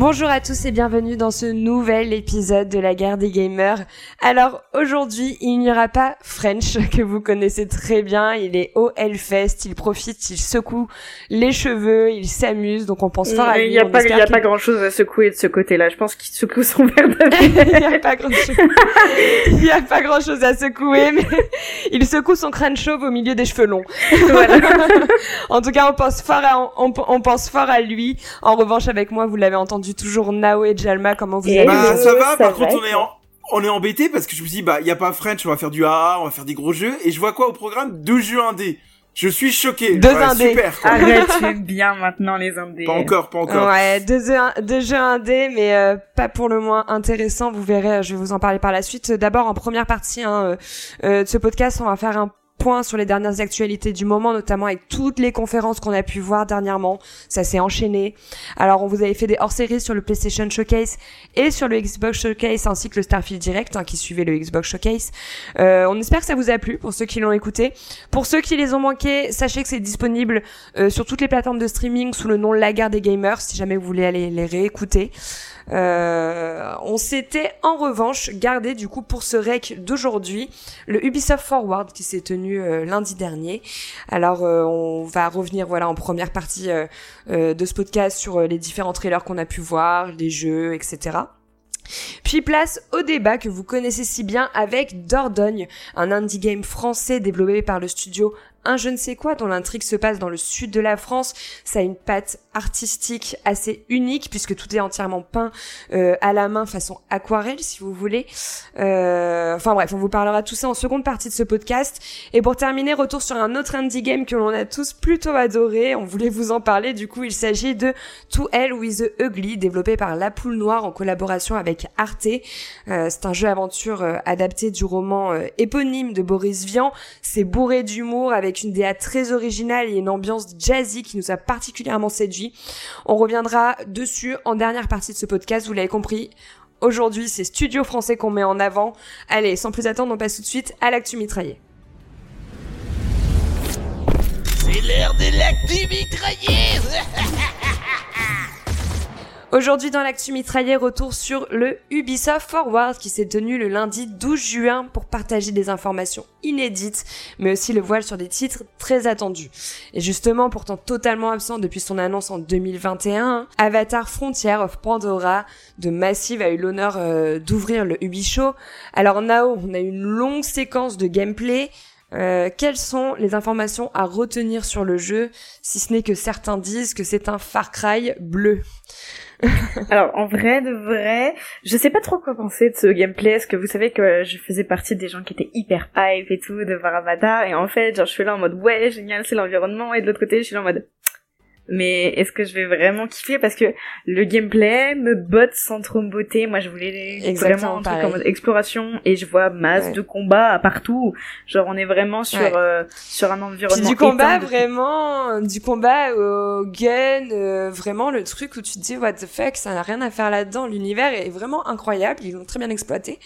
Bonjour à tous et bienvenue dans ce nouvel épisode de la guerre des gamers. Alors aujourd'hui, il n'y aura pas French que vous connaissez très bien. Il est au Hellfest, il profite, il secoue les cheveux, il s'amuse. Donc on pense fort à lui. Il n'y a, pas, y a pas grand chose à secouer de ce côté-là. Je pense qu'il secoue son verre Il n'y a pas grand chose. il n'y a pas grand chose à secouer, mais il secoue son crâne chauve au milieu des cheveux longs. Voilà. en tout cas, on pense fort à, on, on pense fort à lui. En revanche, avec moi, vous l'avez entendu toujours Nao et Jalma, comment vous allez Bah ça va, par contre on est en on est embêté parce que je me dis bah il y a pas French, on va faire du AA, on va faire des gros jeux et je vois quoi au programme deux jeux indés. Je suis choqué. Deux indés. Super. Arrête, tu bien maintenant les indés. Pas encore, pas encore. Ouais, deux, deux jeux indés, mais euh, pas pour le moins intéressant. Vous verrez, je vais vous en parler par la suite. D'abord, en première partie hein, euh, euh, de ce podcast, on va faire un point sur les dernières actualités du moment, notamment avec toutes les conférences qu'on a pu voir dernièrement. Ça s'est enchaîné. Alors, on vous avait fait des hors-séries sur le PlayStation Showcase et sur le Xbox Showcase, ainsi que le Starfield Direct hein, qui suivait le Xbox Showcase. Euh, on espère que ça vous a plu pour ceux qui l'ont écouté. Pour ceux qui les ont manqués, sachez que c'est disponible euh, sur toutes les plateformes de streaming sous le nom La Gare des Gamers, si jamais vous voulez aller les réécouter. Euh, on s'était en revanche gardé du coup pour ce rec d'aujourd'hui le Ubisoft Forward qui s'est tenu euh, lundi dernier. Alors euh, on va revenir voilà en première partie de ce podcast sur les différents trailers qu'on a pu voir, les jeux, etc. Puis place au débat que vous connaissez si bien avec Dordogne, un indie game français développé par le studio un je ne sais quoi dont l'intrigue se passe dans le sud de la France. Ça a une patte artistique assez unique puisque tout est entièrement peint euh, à la main façon aquarelle si vous voulez. Euh, enfin bref, on vous parlera tout ça en seconde partie de ce podcast. Et pour terminer, retour sur un autre indie game que l'on a tous plutôt adoré. On voulait vous en parler. Du coup, il s'agit de To Hell with the Ugly, développé par La Poule Noire en collaboration avec Arte. Euh, c'est un jeu aventure adapté du roman éponyme de Boris Vian. C'est bourré d'humour avec avec une DA très originale et une ambiance jazzy qui nous a particulièrement séduit. On reviendra dessus en dernière partie de ce podcast, vous l'avez compris. Aujourd'hui, c'est Studio Français qu'on met en avant. Allez, sans plus attendre, on passe tout de suite à l'actu mitraillé. C'est l'heure de l'actu mitraillé Aujourd'hui dans l'actu mitraillé, retour sur le Ubisoft Forward qui s'est tenu le lundi 12 juin pour partager des informations inédites, mais aussi le voile sur des titres très attendus. Et justement, pourtant totalement absent depuis son annonce en 2021, Avatar Frontier of Pandora de Massive a eu l'honneur euh, d'ouvrir le Ubishow. Alors Nao, on a une longue séquence de gameplay, euh, quelles sont les informations à retenir sur le jeu, si ce n'est que certains disent que c'est un Far Cry bleu? Alors en vrai de vrai, je sais pas trop quoi penser de ce gameplay. Est-ce que vous savez que je faisais partie des gens qui étaient hyper hype et tout de Varavada et en fait genre je suis là en mode ouais génial c'est l'environnement et de l'autre côté je suis là en mode mais est-ce que je vais vraiment kiffer? Parce que le gameplay me botte sans trop me botter. Moi je voulais vraiment un truc en mode exploration et je vois masse de combats partout. Genre on est vraiment sur euh, sur un environnement du combat vraiment du combat au gun euh, vraiment le truc où tu te dis what the fuck ça n'a rien à faire là-dedans. L'univers est vraiment incroyable ils l'ont très bien exploité.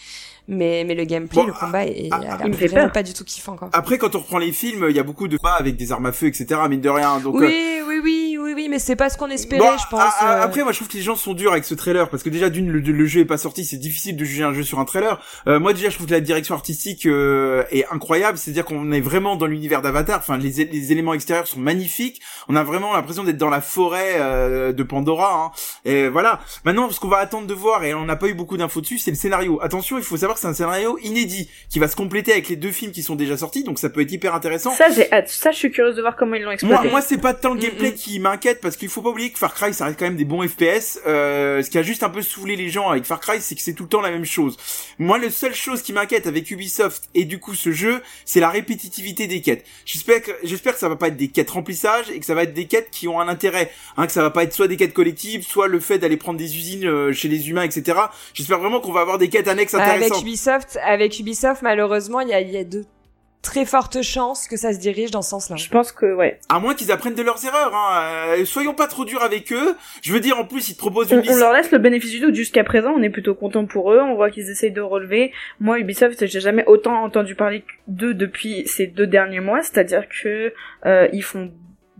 Mais mais le gameplay le combat est, il me fait vraiment pas du tout kiffant quoi. après quand on reprend les films il y a beaucoup de combats avec des armes à feu etc mine de rien donc oui euh, oui oui oui, mais c'est pas ce qu'on espérait, je pense. Euh. Après, moi, je trouve que les gens sont durs avec ce trailer parce que déjà d'une, le, jeu est pas sorti, c'est difficile de juger un jeu sur un trailer. Euh, moi, déjà, je trouve que la direction artistique euh, est incroyable, c'est-à-dire qu'on est vraiment dans l'univers d'Avatar. Enfin, les, les, éléments extérieurs sont magnifiques. On a vraiment l'impression d'être dans la forêt de Pandora. Hein. Et voilà. Maintenant, ce qu'on va attendre de voir, et on n'a pas eu beaucoup d'infos dessus, c'est le scénario. Attention, il faut savoir que c'est un scénario inédit qui va se compléter avec les deux films qui sont déjà sortis, donc ça peut être hyper intéressant. Ça, j'ai Ça, je suis curieuse de voir comment ils l'ont exploité. Moi, moi, c'est pas tant le gameplay qui m'inquiète parce qu'il faut pas oublier que Far Cry ça reste quand même des bons FPS. Euh, ce qui a juste un peu saoulé les gens avec Far Cry, c'est que c'est tout le temps la même chose. Moi, la seule chose qui m'inquiète avec Ubisoft et du coup ce jeu, c'est la répétitivité des quêtes. J'espère que j'espère que ça va pas être des quêtes remplissage et que ça va être des quêtes qui ont un intérêt. Hein, que ça va pas être soit des quêtes collectives, soit le fait d'aller prendre des usines euh, chez les humains, etc. J'espère vraiment qu'on va avoir des quêtes annexes intéressantes. Avec Ubisoft, avec Ubisoft, malheureusement, il y a, y a deux très forte chance que ça se dirige dans ce sens-là. Je pense que ouais. À moins qu'ils apprennent de leurs erreurs. Hein. Euh, soyons pas trop durs avec eux. Je veux dire, en plus, ils te proposent une on, on leur laisse le bénéfice du doute. Jusqu'à présent, on est plutôt content pour eux. On voit qu'ils essayent de relever. Moi, Ubisoft, j'ai jamais autant entendu parler d'eux depuis ces deux derniers mois. C'est-à-dire que euh, ils font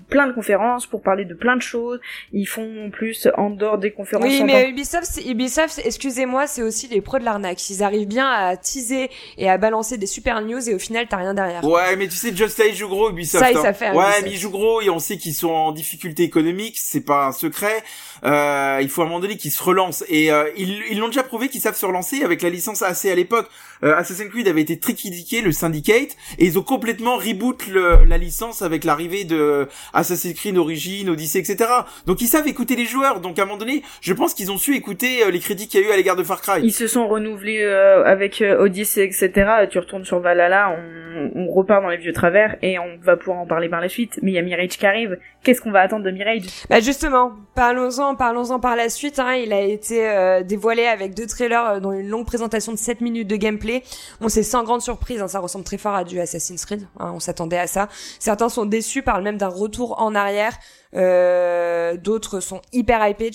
plein de conférences pour parler de plein de choses. Ils font en plus en dehors des conférences. Oui, mais Ubisoft, Ubisoft, excusez-moi, c'est aussi les pros de l'arnaque. Ils arrivent bien à teaser et à balancer des super news et au final t'as rien derrière. Ouais, mais tu sais, Just Style joue gros Ubisoft. Ça, hein. ça fait. Ouais, mais ils jouent gros et on sait qu'ils sont en difficulté économique, c'est pas un secret. Euh, il faut à un moment donné qu'ils se relancent et euh, ils l'ont déjà prouvé qu'ils savent se relancer avec la licence AC à l'époque. Euh, Assassin's Creed avait été très critiqué, le Syndicate, et ils ont complètement reboot le, la licence avec l'arrivée de Assassin's Creed Origin, Odyssey, etc. Donc ils savent écouter les joueurs. Donc à un moment donné, je pense qu'ils ont su écouter euh, les critiques qu'il y a eu à l'égard de Far Cry. Ils se sont renouvelés euh, avec euh, Odyssey, etc. Tu retournes sur Valhalla, on, on, repart dans les vieux travers et on va pouvoir en parler par la suite. Mais il y a Mirage qui arrive. Qu'est-ce qu'on va attendre de Mirage? Bah justement, parlons-en, parlons-en par la suite. Hein. Il a été dévoilé avec deux trailers dont une longue présentation de 7 minutes de gameplay. Bon, c'est sans grande surprise, hein, ça ressemble très fort à du Assassin's Creed, hein, on s'attendait à ça. Certains sont déçus, parlent même d'un retour en arrière. Euh, d'autres sont hyper hypés.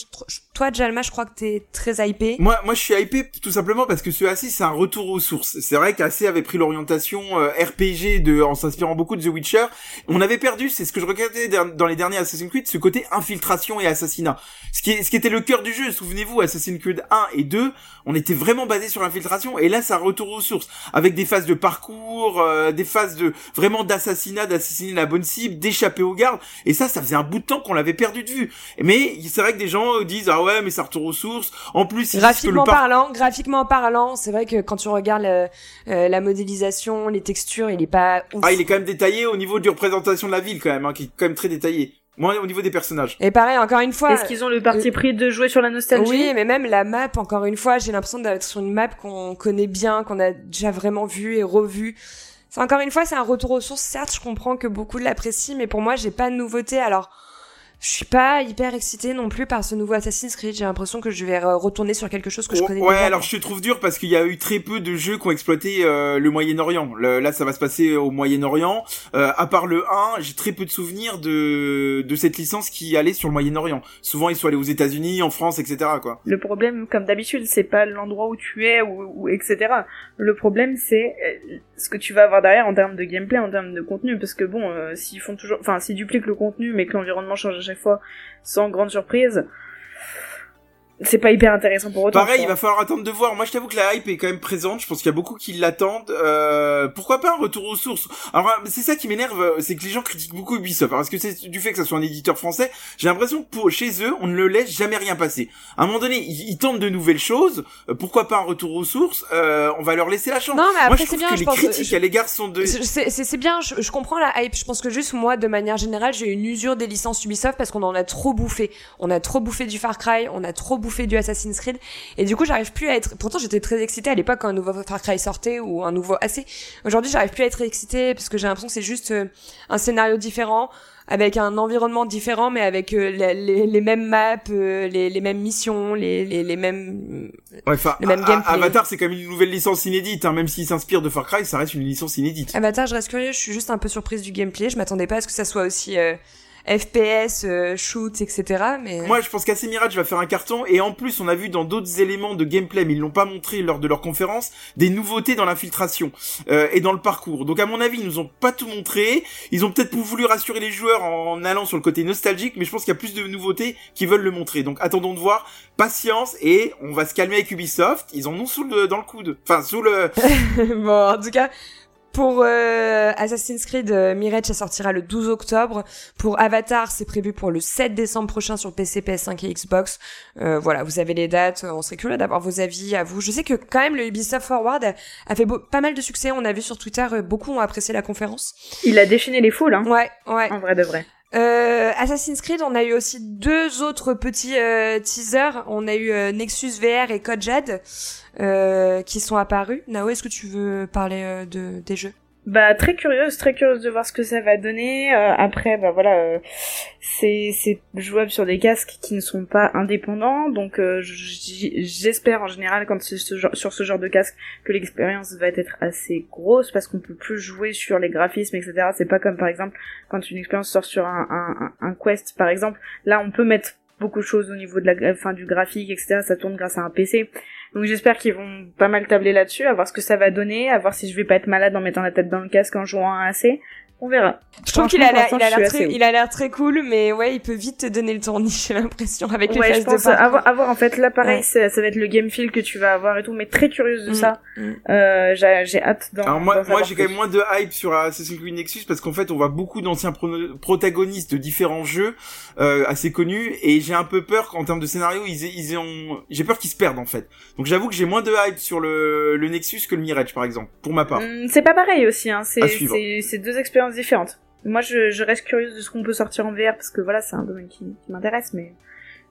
Toi, Jalma, je crois que t'es très hypé. Moi, moi, je suis hypé tout simplement parce que ce AC, c'est un retour aux sources. C'est vrai qu'AC avait pris l'orientation euh, RPG de, en s'inspirant beaucoup de The Witcher. On avait perdu, c'est ce que je regardais dans les derniers Assassin's Creed, ce côté infiltration et assassinat. Ce qui, ce qui était le cœur du jeu. Souvenez-vous, Assassin's Creed 1 et 2, on était vraiment basé sur l'infiltration. Et là, ça retour aux sources avec des phases de parcours, euh, des phases de vraiment d'assassinat, d'assassiner la bonne cible, d'échapper aux gardes. Et ça, ça faisait un bout de qu'on l'avait perdu de vue. Mais c'est vrai que des gens disent ah ouais mais ça retourne aux sources. En plus graphiquement parlant, graphiquement parlant, c'est vrai que quand tu regardes euh, la modélisation, les textures, il est pas Ah, il est quand même détaillé au niveau de représentation de la ville quand même, hein, qui est quand même très détaillé. Moi, au niveau des personnages. Et pareil, encore une fois. Est-ce qu'ils ont le parti euh, pris de jouer sur la nostalgie? Oui, mais même la map, encore une fois, j'ai l'impression d'être sur une map qu'on connaît bien, qu'on a déjà vraiment vue et revue. C'est encore une fois, c'est un retour aux sources. Certes, je comprends que beaucoup l'apprécient, mais pour moi, j'ai pas de nouveauté. Alors, je suis pas hyper excitée non plus par ce nouveau Assassin's Creed. J'ai l'impression que je vais retourner sur quelque chose que je connais ouais, alors je te trouve dur parce qu'il y a eu très peu de jeux qui ont exploité euh, le Moyen-Orient. Là, ça va se passer au Moyen-Orient. Euh, à part le 1, j'ai très peu de souvenirs de de cette licence qui allait sur le Moyen-Orient. Souvent, ils sont allés aux États-Unis, en France, etc. Quoi. Le problème, comme d'habitude, c'est pas l'endroit où tu es ou, ou etc. Le problème, c'est euh, ce que tu vas avoir derrière en termes de gameplay, en termes de contenu, parce que bon, s'ils font toujours, enfin, s'ils dupliquent le contenu, mais que l'environnement change chaque fois sans grande surprise c'est pas hyper intéressant pour autant. Pareil, il va falloir attendre de voir. Moi, je t'avoue que la hype est quand même présente. Je pense qu'il y a beaucoup qui l'attendent. Euh, pourquoi pas un retour aux sources? Alors, c'est ça qui m'énerve, c'est que les gens critiquent beaucoup Ubisoft. Parce que c'est du fait que ça soit un éditeur français, j'ai l'impression que pour, chez eux, on ne le laisse jamais rien passer. À un moment donné, ils, tentent de nouvelles choses. Euh, pourquoi pas un retour aux sources? Euh, On va leur laisser la chance. Non, mais après, moi, je bien, que je les pense, critiques à l'égard sont de. C'est bien. Je, je comprends la hype. Je pense que juste moi, de manière générale, j'ai une usure des licences Ubisoft parce qu'on en a trop bouffé. On a trop bouffé du Far Cry. On a trop bouffé du Assassin's Creed et du coup, j'arrive plus à être. Pourtant, j'étais très excitée à l'époque quand un nouveau Far Cry sortait ou un nouveau AC. Aujourd'hui, j'arrive plus à être excitée parce que j'ai l'impression que c'est juste euh, un scénario différent avec un environnement différent, mais avec euh, les, les, mêmes maps, euh, les, les, mêmes missions, les, les, mêmes, ouais, gameplay. Avatar, c'est même une nouvelle licence inédite, hein, même s'il s'inspire de Far Cry, ça reste une licence inédite. Avatar, je reste curieux, je suis juste un peu surprise du gameplay, je m'attendais pas à ce que ça soit aussi FPS, euh, shoot, etc. Mais moi, je pense qu'AC Mirage va faire un carton. Et en plus, on a vu dans d'autres éléments de gameplay, mais ils l'ont pas montré lors de leur conférence, des nouveautés dans l'infiltration euh, et dans le parcours. Donc, à mon avis, ils nous ont pas tout montré. Ils ont peut-être voulu rassurer les joueurs en allant sur le côté nostalgique, mais je pense qu'il y a plus de nouveautés qui veulent le montrer. Donc, attendons de voir. Patience et on va se calmer avec Ubisoft. Ils en ont sous le dans le coude. Enfin, sous le. bon, en tout cas, pour euh, Assassin's Creed, euh, Mirage, ça sortira le 12 octobre. Pour Avatar, c'est prévu pour le 7 décembre prochain sur PC, PS5 et Xbox. Euh, voilà, vous avez les dates. On serait curieux d'avoir vos avis à vous. Je sais que quand même le Ubisoft Forward a, fait pas mal de succès. On a vu sur Twitter, euh, beaucoup ont apprécié la conférence. Il a déchaîné les foules, hein. Ouais, ouais. En vrai de vrai. Euh, Assassin's Creed, on a eu aussi deux autres petits euh, teasers. On a eu euh, Nexus VR et Code Jade qui sont apparus. Nao, est-ce que tu veux parler de, des jeux? Bah très curieuse, très curieuse de voir ce que ça va donner. Euh, après, bah voilà, euh, c'est c'est jouable sur des casques qui ne sont pas indépendants, donc euh, j'espère en général quand ce genre, sur ce genre de casque que l'expérience va être assez grosse parce qu'on peut plus jouer sur les graphismes, etc. C'est pas comme par exemple quand une expérience sort sur un, un, un Quest par exemple. Là, on peut mettre beaucoup de choses au niveau de la fin du graphique, etc. Ça tourne grâce à un PC. Donc j'espère qu'ils vont pas mal tabler là-dessus, à voir ce que ça va donner, à voir si je vais pas être malade en mettant la tête dans le casque en jouant à AC. On verra. Je trouve qu'il a l'air, il a l'air très, il a l'air très cool, mais ouais, il peut vite te donner le tournis, j'ai l'impression, avec les ouais, je pense de avoir, avoir, en fait, là, pareil, ça, va être le game feel que tu vas avoir et tout, mais très curieuse de mm, ça. Mm. Euh, j'ai hâte d'en Alors moi, moi j'ai quand même moins de hype sur Assassin's Creed Nexus parce qu'en fait, on voit beaucoup d'anciens protagonistes de différents jeux, euh, assez connus, et j'ai un peu peur qu'en termes de scénario, ils, ils ont, j'ai peur qu'ils se perdent, en fait. Donc j'avoue que j'ai moins de hype sur le, le Nexus que le Mirage, par exemple, pour ma part. Mm, c'est pas pareil aussi, hein. C'est, c'est deux expériences différentes. Moi, je, reste curieuse de ce qu'on peut sortir en VR parce que voilà, c'est un domaine qui, m'intéresse, mais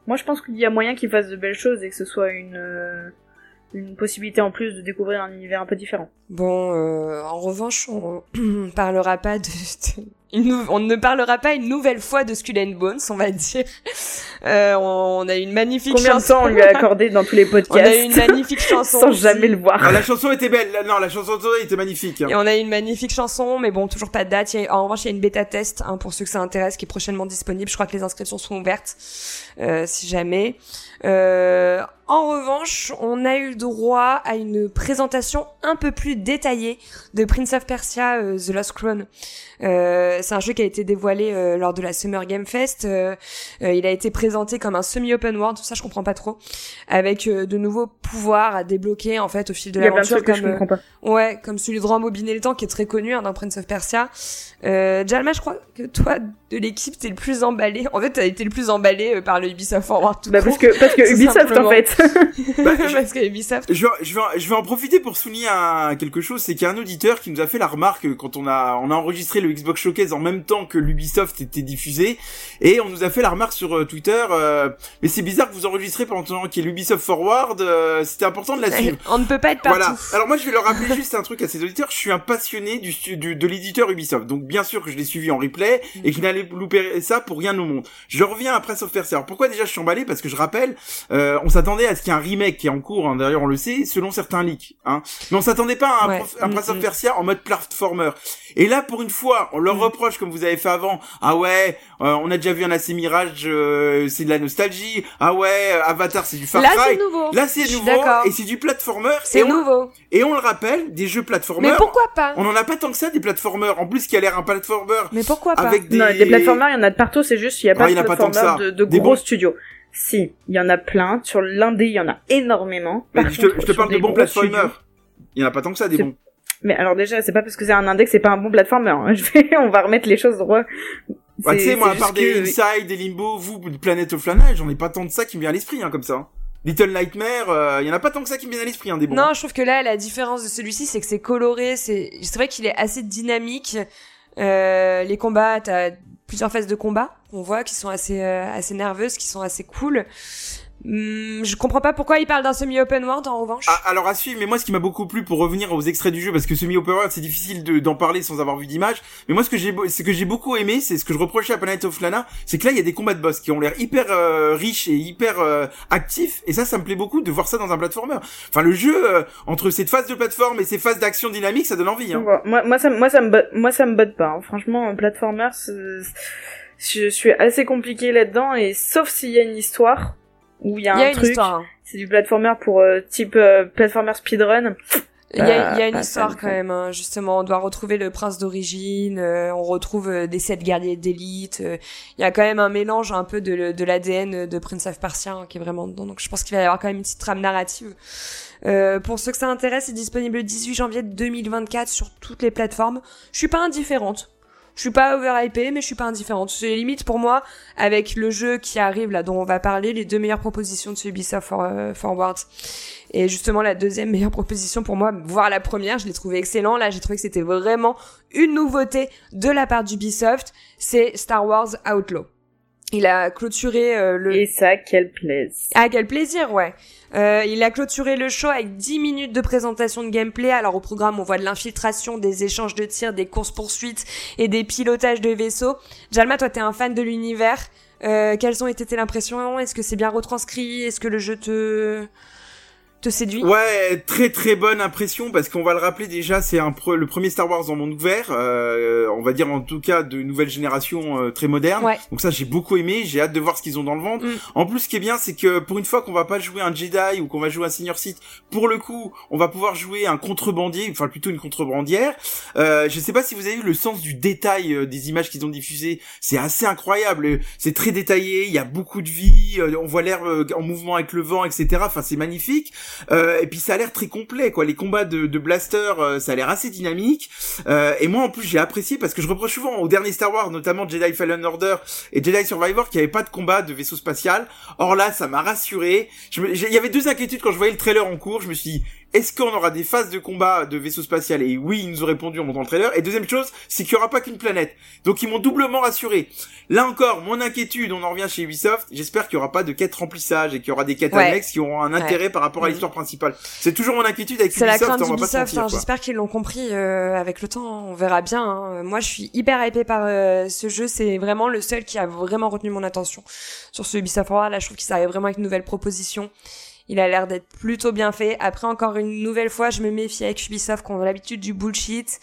moi, je pense qu'il y a moyen qu'ils fassent de belles choses et que ce soit une euh, possibilité en plus de découvrir un univers un peu différent. Bon, euh, en revanche, on parlera pas de, on ne parlera pas une nouvelle fois de Skull and Bones, on va dire. Euh, on a une magnifique Combien chanson. de temps on lui a accordé dans tous les podcasts On a une magnifique chanson. Sans jamais le voir. Ah, la chanson était belle. Non, la chanson était magnifique. Hein. Et on a une magnifique chanson, mais bon, toujours pas de date. en revanche, il y a une bêta test hein, pour ceux que ça intéresse, qui est prochainement disponible. Je crois que les inscriptions sont ouvertes, euh, si jamais. Euh, en revanche, on a eu droit à une présentation un peu plus détaillée de Prince of Persia euh, The Lost Crown. Euh, c'est un jeu qui a été dévoilé euh, lors de la Summer Game Fest. Euh, il a été présenté comme un semi-open world, tout ça je comprends pas trop, avec de nouveaux pouvoirs à débloquer en fait au fil de l'aventure. Comme, je comprends pas. Ouais, comme celui de rembobiner le temps qui est très connu hein, dans Prince of Persia. Jalma, je crois que toi de l'équipe t'es le plus emballé. En fait, t'as été le plus emballé par le Ubisoft Forward. Tout bah parce que parce que Ubisoft en fait. bah, parce que Ubisoft. Je vais, je vais je vais en profiter pour souligner un, quelque chose, c'est qu'il y a un auditeur qui nous a fait la remarque quand on a on a enregistré le Xbox Showcase en même temps que l'Ubisoft était diffusé et on nous a fait la remarque sur euh, Twitter euh, mais c'est bizarre que vous enregistrez pendant qu'il y ait l'Ubisoft Forward euh, c'était important de la suivre on ne peut pas être partout voilà alors moi je vais leur rappeler juste un truc à ces auditeurs je suis un passionné du, du de l'éditeur Ubisoft donc bien sûr que je l'ai suivi en replay et qu'il louper ça pour rien au monde je reviens après Prince of Persia alors pourquoi déjà je suis emballé? Parce que je rappelle on s'attendait à ce qu'il y ait un remake qui est en cours hein, d'ailleurs on le sait selon certains leaks hein mais on s'attendait pas à un, un Prince of. Persia en mode platformer et là pour une fois on leur mm. reproche comme vous avez fait avant. Ah ouais, euh, on a déjà vu un AC Mirage, euh, c'est de la nostalgie. Ah ouais, Avatar c'est du Far Cry. Là c'est nouveau. Là c'est nouveau et c'est du platformer. C'est nouveau. Et on le rappelle, des jeux platformer. Mais pourquoi pas? On en a pas tant que ça des platformers. En plus qui a l'air un platformer. Mais pourquoi pas? Avec des... Non, des platformers, il y en a de partout. C'est juste il y a pas ah, de platformer de, de gros studios. Si, il y en a plein. Sur l'indé, il y en a énormément. Par je, te, je te parle de bons platformers. Il y en a pas tant que ça des bons. Mais alors déjà, c'est pas parce que c'est un index, c'est pas un bon platformer. Hein. Je vais, on va remettre les choses droit. Bah, tu sais, moi, à part des Inside, des Limbo, vous, Planet of Lana, j'en ai pas tant de ça qui me vient à l'esprit, hein, comme ça. Hein. Little Nightmare, il euh, y en a pas tant que ça qui me vient à l'esprit, hein, des bons. Non, je trouve que là, la différence de celui-ci, c'est que c'est coloré, c'est, c'est vrai qu'il est assez dynamique. Euh, les combats, t'as plusieurs phases de combat on voit qui sont assez euh, assez nerveuses, qui sont assez cool. Hmm, je comprends pas pourquoi il parle d'un semi-open world en revanche. Ah, alors à suivre, mais moi ce qui m'a beaucoup plu pour revenir aux extraits du jeu, parce que semi-open world c'est difficile d'en parler sans avoir vu d'image, mais moi ce que j'ai ce que j'ai beaucoup aimé, c'est ce que je reprochais à Planet of Lana, c'est que là il y a des combats de boss qui ont l'air hyper euh, riches et hyper euh, actifs, et ça ça me plaît beaucoup de voir ça dans un platformer. Enfin le jeu euh, entre cette phase de plateforme et ces phases d'action dynamique, ça donne envie. Hein. Moi, moi ça moi ça me moi ça me botte pas. Hein. Franchement, un platformer, je suis assez compliqué là-dedans, et sauf s'il y a une histoire où il y a, un truc. Hein. C'est du platformer pour euh, type euh, platformer speedrun. Il y a, y a, une histoire quand même, hein. justement. On doit retrouver le prince d'origine, euh, on retrouve des sept guerriers d'élite. Il y a quand même un mélange un peu de, de l'ADN de Prince of Persia hein, qui est vraiment dedans. Donc je pense qu'il va y avoir quand même une petite trame narrative. pour ceux que ça intéresse, c'est disponible le 18 janvier 2024 sur toutes les plateformes. Je suis pas indifférente. Je suis pas overhypée, mais je suis pas indifférente. C'est limite pour moi, avec le jeu qui arrive là, dont on va parler, les deux meilleures propositions de ce Ubisoft euh, Forward. Et justement, la deuxième meilleure proposition pour moi, voire la première, je l'ai trouvé excellent. Là, j'ai trouvé que c'était vraiment une nouveauté de la part d'Ubisoft. C'est Star Wars Outlaw. Il a clôturé euh, le... Et ça, quel plaisir. Ah, quel plaisir, ouais. Euh, il a clôturé le show avec 10 minutes de présentation de gameplay. Alors au programme, on voit de l'infiltration, des échanges de tirs, des courses-poursuites et des pilotages de vaisseaux. Jalma, toi, t'es un fan de l'univers. Euh, quelles ont été tes impressions? Est-ce que c'est bien retranscrit? Est-ce que le jeu te te séduit Ouais, très très bonne impression parce qu'on va le rappeler déjà, c'est un le premier Star Wars en monde ouvert, euh, on va dire en tout cas de nouvelle génération euh, très moderne. Donc ça j'ai beaucoup aimé, j'ai hâte de voir ce qu'ils ont dans le ventre. Mm. En plus ce qui est bien c'est que pour une fois qu'on va pas jouer un Jedi ou qu'on va jouer un Senior Sith, pour le coup on va pouvoir jouer un contrebandier, enfin plutôt une contrebandière. Euh, je sais pas si vous avez vu le sens du détail euh, des images qu'ils ont diffusées, c'est assez incroyable, c'est très détaillé, il y a beaucoup de vie, on voit l'air en mouvement avec le vent, etc. Enfin c'est magnifique. Euh, et puis ça a l'air très complet, quoi. Les combats de, de Blaster, euh, ça a l'air assez dynamique. Euh, et moi, en plus, j'ai apprécié parce que je reproche souvent au dernier Star Wars, notamment Jedi Fallen Order et Jedi Survivor, qu'il n'y avait pas de combat de vaisseau spatial. Or là, ça m'a rassuré. Il y avait deux inquiétudes quand je voyais le trailer en cours. Je me suis dit, est-ce qu'on aura des phases de combat de vaisseau spatial? Et oui, ils nous ont répondu en montant le trailer. Et deuxième chose, c'est qu'il y aura pas qu'une planète. Donc ils m'ont doublement rassuré. Là encore, mon inquiétude, on en revient chez Ubisoft. J'espère qu'il y aura pas de quêtes remplissage et qu'il y aura des quêtes annexes qui auront un intérêt par rapport à l'histoire principale. C'est toujours mon inquiétude avec Ubisoft. C'est la crainte d'Ubisoft. Hein, j'espère qu'ils l'ont compris euh, avec le temps. On verra bien. Hein. Moi, je suis hyper hypée par euh, ce jeu. C'est vraiment le seul qui a vraiment retenu mon attention sur ce Ubisoft Forward. Là, je trouve qu'il s'arrive vraiment avec une nouvelle proposition. Il a l'air d'être plutôt bien fait. Après, encore une nouvelle fois, je me méfie avec Ubisoft qu'on a l'habitude du bullshit.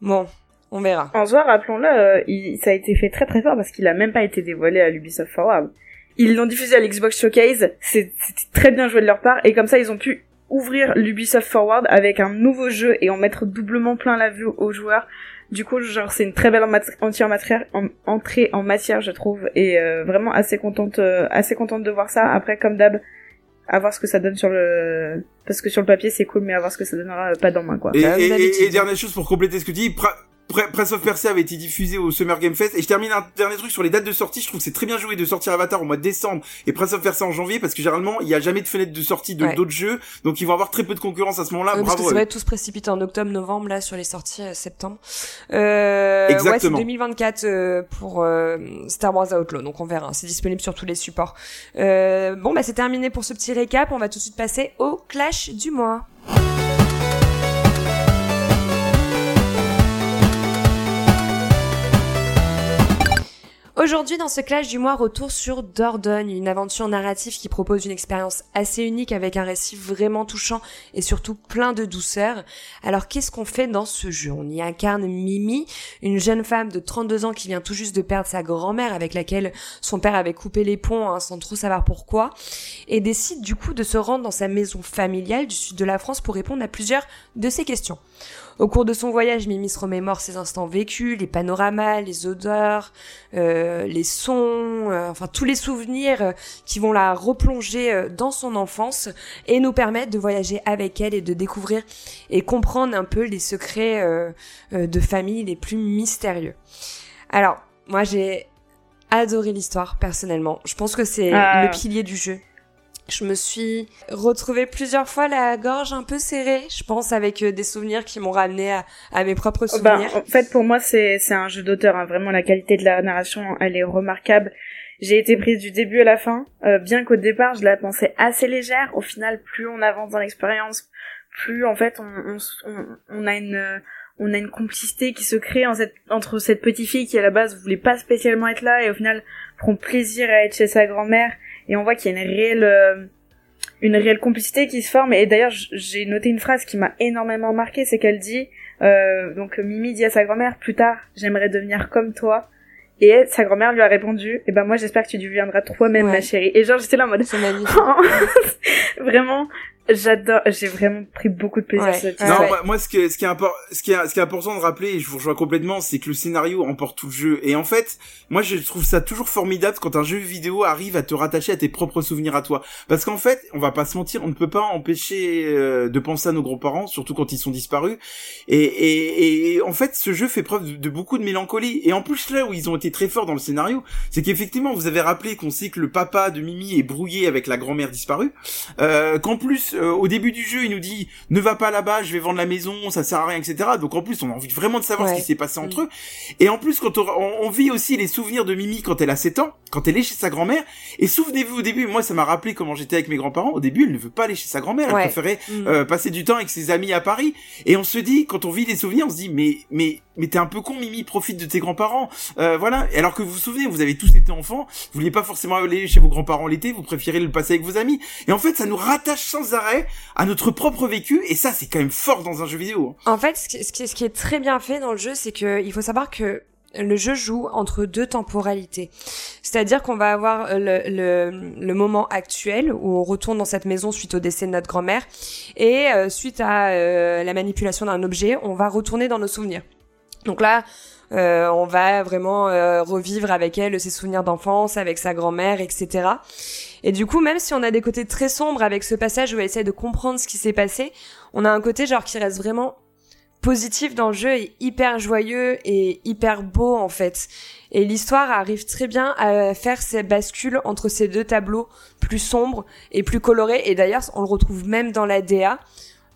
Bon, on verra. En soi, rappelons-le, euh, ça a été fait très très fort parce qu'il a même pas été dévoilé à l'Ubisoft Forward. Ils l'ont diffusé à l'Xbox Showcase, c'était très bien joué de leur part, et comme ça ils ont pu ouvrir l'Ubisoft Forward avec un nouveau jeu et en mettre doublement plein la vue aux joueurs. Du coup, genre, c'est une très belle entière matière, en entrée en matière, je trouve, et euh, vraiment assez contente, euh, assez contente de voir ça. Après, comme d'hab, à voir ce que ça donne sur le parce que sur le papier c'est cool mais à voir ce que ça donnera pas dans main quoi. Et, et, et, dernière chose pour compléter ce que tu dis, Prince of Persia avait été diffusé au Summer Game Fest et je termine un dernier truc sur les dates de sortie. Je trouve que c'est très bien joué de sortir Avatar au mois de décembre et Prince of Persia en janvier parce que généralement il y a jamais de fenêtre de sortie de d'autres jeux donc ils vont avoir très peu de concurrence à ce moment-là. Bravo. Parce que ça va être tous précipité en octobre, novembre là sur les sorties euh, septembre. Euh, Exactement. Ouais, c'est 2024 euh, pour euh, Star Wars Outlaw donc on verra. C'est disponible sur tous les supports. Euh, bon bah c'est terminé pour ce petit récap. On va tout de suite passer au clash du mois. Aujourd'hui, dans ce clash du mois, retour sur Dordogne, une aventure narrative qui propose une expérience assez unique avec un récit vraiment touchant et surtout plein de douceur. Alors, qu'est-ce qu'on fait dans ce jeu? On y incarne Mimi, une jeune femme de 32 ans qui vient tout juste de perdre sa grand-mère avec laquelle son père avait coupé les ponts hein, sans trop savoir pourquoi, et décide du coup de se rendre dans sa maison familiale du sud de la France pour répondre à plusieurs de ses questions. Au cours de son voyage, Mimi se remémore ses instants vécus, les panoramas, les odeurs, euh, les sons, euh, enfin tous les souvenirs euh, qui vont la replonger dans son enfance et nous permettre de voyager avec elle et de découvrir et comprendre un peu les secrets de famille les plus mystérieux. Alors, moi j'ai adoré l'histoire personnellement. Je pense que c'est le pilier du jeu. Je me suis retrouvée plusieurs fois la gorge un peu serrée, je pense, avec euh, des souvenirs qui m'ont ramené à, mes propres oh, bah, souvenirs. en fait, pour moi, c'est c'est un jeu d'auteur. Hein. Vraiment, la qualité de la narration, elle est remarquable. J'ai été prise du début à la fin, euh, bien qu'au départ, je la pensais assez légère. Au final, plus on avance dans l'expérience, plus en fait, on, on, on a une on a une complicité qui se crée en cette, entre cette petite fille qui à la base voulait pas spécialement être là et au final prend plaisir à être chez sa grand-mère et on voit qu'il y a une réelle euh, une réelle complicité qui se forme. Et d'ailleurs j'ai noté une phrase qui m'a énormément marqué c'est qu'elle dit euh, donc Mimi dit à sa grand-mère plus tard j'aimerais devenir comme toi et sa grand-mère lui a répondu et eh ben moi j'espère que tu deviendras toi-même ma chérie et genre j'étais là en mode vraiment J'adore, j'ai vraiment pris beaucoup de plaisir ouais. cette Non, moi, ce, qui ce, qui est impor ce, qui est, ce qui est important de rappeler, et je vous rejoins complètement, c'est que le scénario emporte tout le jeu. Et en fait, moi je trouve ça toujours formidable quand un jeu vidéo arrive à te rattacher à tes propres souvenirs à toi. Parce qu'en fait, on va pas se mentir, on ne peut pas empêcher euh, de penser à nos grands-parents, surtout quand ils sont disparus. Et, et, et, en fait, ce jeu fait preuve de, beaucoup de mélancolie. Et en plus, là où ils ont été très forts dans le scénario, c'est qu'effectivement, vous avez rappelé qu'on sait que le papa de Mimi est brouillé avec la grand-mère disparue. Euh, qu'en plus, euh, au début du jeu, il nous dit ne va pas là-bas, je vais vendre la maison, ça sert à rien, etc. Donc en plus, on a envie vraiment de savoir ce qui s'est passé entre mm. eux. Et en plus, quand on, vit aussi les souvenirs de Mimi quand elle a 7 ans, quand elle est chez sa grand-mère. Et souvenez-vous au début, moi ça m'a rappelé comment j'étais avec mes grands-parents. Au début, elle ne veut pas aller chez sa grand-mère, elle préférait mm. euh, passer du temps avec ses amis à Paris. Et on se dit, quand on vit les souvenirs, on se dit mais mais mais t'es un peu con, Mimi, profite de tes grands-parents. Euh, voilà. Alors que vous vous souvenez, vous avez tous été enfants, vous vouliez pas forcément aller chez vos grands-parents l'été, vous préférez le passer avec vos amis. Et en fait, ça nous rattache sans arrêt à notre propre vécu, et ça, c'est quand même fort dans un jeu vidéo. Hein. En fait, ce qui, est très bien fait dans le jeu, c'est que il faut savoir que le jeu joue entre deux temporalités. C'est-à-dire qu'on va avoir le, le, le, moment actuel où on retourne dans cette maison suite au décès de notre grand-mère et euh, suite à euh, la manipulation d'un objet, on va retourner dans nos souvenirs. Donc là, euh, on va vraiment revivre avec elle ses souvenirs d'enfance, avec sa grand-mère, etc. Et du coup, même si on a des côtés très sombres avec ce passage où elle essaie de comprendre ce qui s'est passé, on a un côté genre qui reste vraiment positif dans le jeu est hyper joyeux et hyper beau en fait. Et l'histoire arrive très bien à faire ces bascules entre ces deux tableaux plus sombres et plus colorés. Et d'ailleurs, on le retrouve même dans la DA.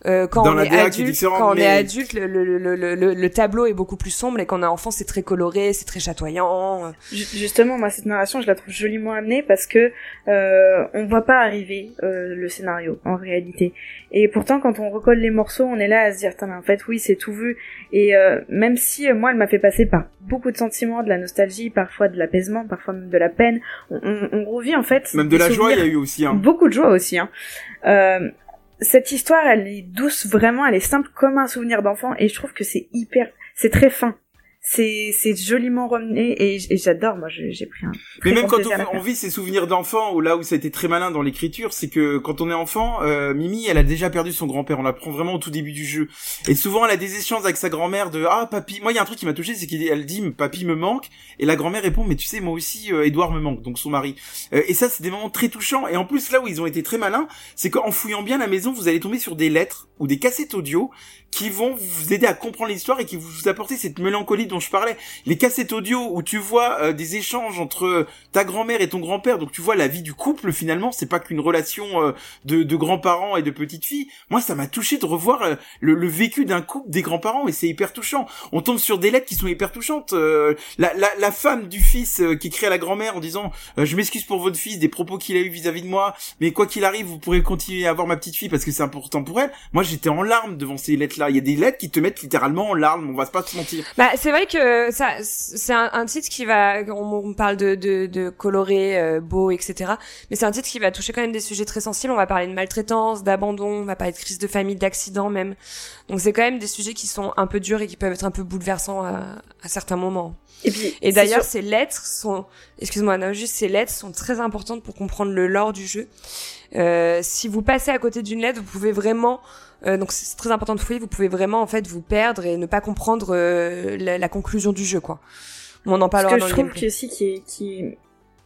Euh, quand, on est, adulte, quand on est adulte, le, le, le, le, tableau est beaucoup plus sombre et quand on est enfant, c'est très coloré, c'est très chatoyant. Justement, moi, cette narration, je la trouve joliment amenée parce que euh, on voit pas arriver euh, le scénario en réalité. Et pourtant, quand on recolle les morceaux, on est là à se dire, mais en fait, oui, c'est tout vu. Et euh, même si euh, moi, elle m'a fait passer par beaucoup de sentiments, de la nostalgie, parfois de l'apaisement, parfois même de la peine, on, on, on revit en fait. Même de la joie, il y a eu aussi. Hein. Beaucoup de joie aussi. Hein. Cette histoire, elle est douce vraiment, elle est simple comme un souvenir d'enfant et je trouve que c'est hyper, c'est très fin c'est c'est joliment ramené et, j'adore moi j'ai pris un mais même quand on, vit ses souvenirs d'enfant ou là où ça a été très malin dans l'écriture c'est que quand on est enfant euh, Mimi elle a déjà perdu son grand-père. On l'apprend vraiment au tout début du jeu. Et souvent elle a des échanges avec sa grand-mère de ah papy moi il y a un truc qui m'a touché c'est qu'elle dit papy me manque. Et la grand-mère répond mais tu sais moi aussi euh, Edouard me manque donc son mari. Euh, et ça c'est des moments très touchants. Et en plus là où ils ont été très malins c'est qu'en fouillant bien la maison vous allez tomber sur des lettres ou des cassettes audio qui vont vous aider à comprendre l'histoire et qui vous apporter cette mélancolie dont je parlais. Les cassettes audio où tu vois euh, des échanges entre ta grand-mère et ton grand-père, donc tu vois la vie du couple finalement, c'est pas qu'une relation euh, de, de grands-parents et de petites filles. Moi, ça m'a touché de revoir euh, le, le, vécu d'un couple des grands-parents et c'est hyper touchant. On tombe sur des lettres qui sont hyper touchantes. La, la, la, femme du fils qui écrit à la grand-mère en disant je m'excuse pour votre fils des propos qu'il a eu vis-à-vis de moi, mais quoi qu'il arrive, vous pourrez continuer à avoir ma petite fille parce que c'est important pour elle. Moi, j'étais en larmes devant ces lettres-là il y a des lettres qui te mettent littéralement en larmes. On va pas se mentir. Bah, c'est vrai que ça, c'est un, titre qui va, on, parle de, de, de coloré, euh, beau, etc. Mais c'est un titre qui va toucher quand même des sujets très sensibles. On va parler de maltraitance, d'abandon, on va parler de crise de famille, d'accident même. Donc c'est quand même des sujets qui sont un peu durs et qui peuvent être un peu bouleversants à, à certains moments. Et, puis, et d'ailleurs, ces lettres sont, excuse-moi, non, juste ces lettres sont très importantes pour comprendre le lore du jeu. Euh, si vous passez à côté d'une lettre, vous pouvez vraiment euh, donc c'est très important de fouiller. Vous pouvez vraiment en fait vous perdre et ne pas comprendre euh, la, conclusion du jeu, quoi. On en parlera Ce que je trouve qui aussi qui est, qui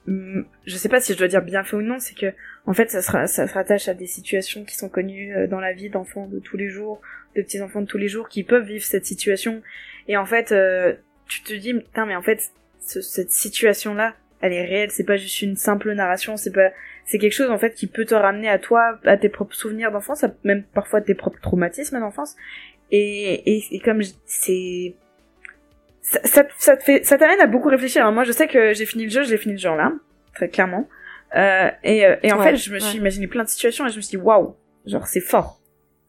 mm, je sais pas si je dois dire bien fait ou non, c'est que en fait ça sera ça se rattache à des situations qui sont connues euh, dans la vie d'enfants de tous les jours, de petits enfants de tous les jours qui peuvent vivre cette situation. Et en fait, tu te dis putain mais en fait cette situation là, elle est réelle. C'est pas juste une simple narration. C'est pas c'est quelque chose en fait qui peut te ramener à toi, à tes propres souvenirs d'enfance, même parfois tes propres traumatismes d'enfance. Et, et, et comme c'est ça, ça, ça, te fait, ça t'amène à beaucoup réfléchir. Alors moi, je sais que j'ai fini le jeu, je l'ai fini le jour là, très clairement. Euh, et, euh, et en fait, je me suis imaginé plein de situations et je me suis dit waouh, genre c'est fort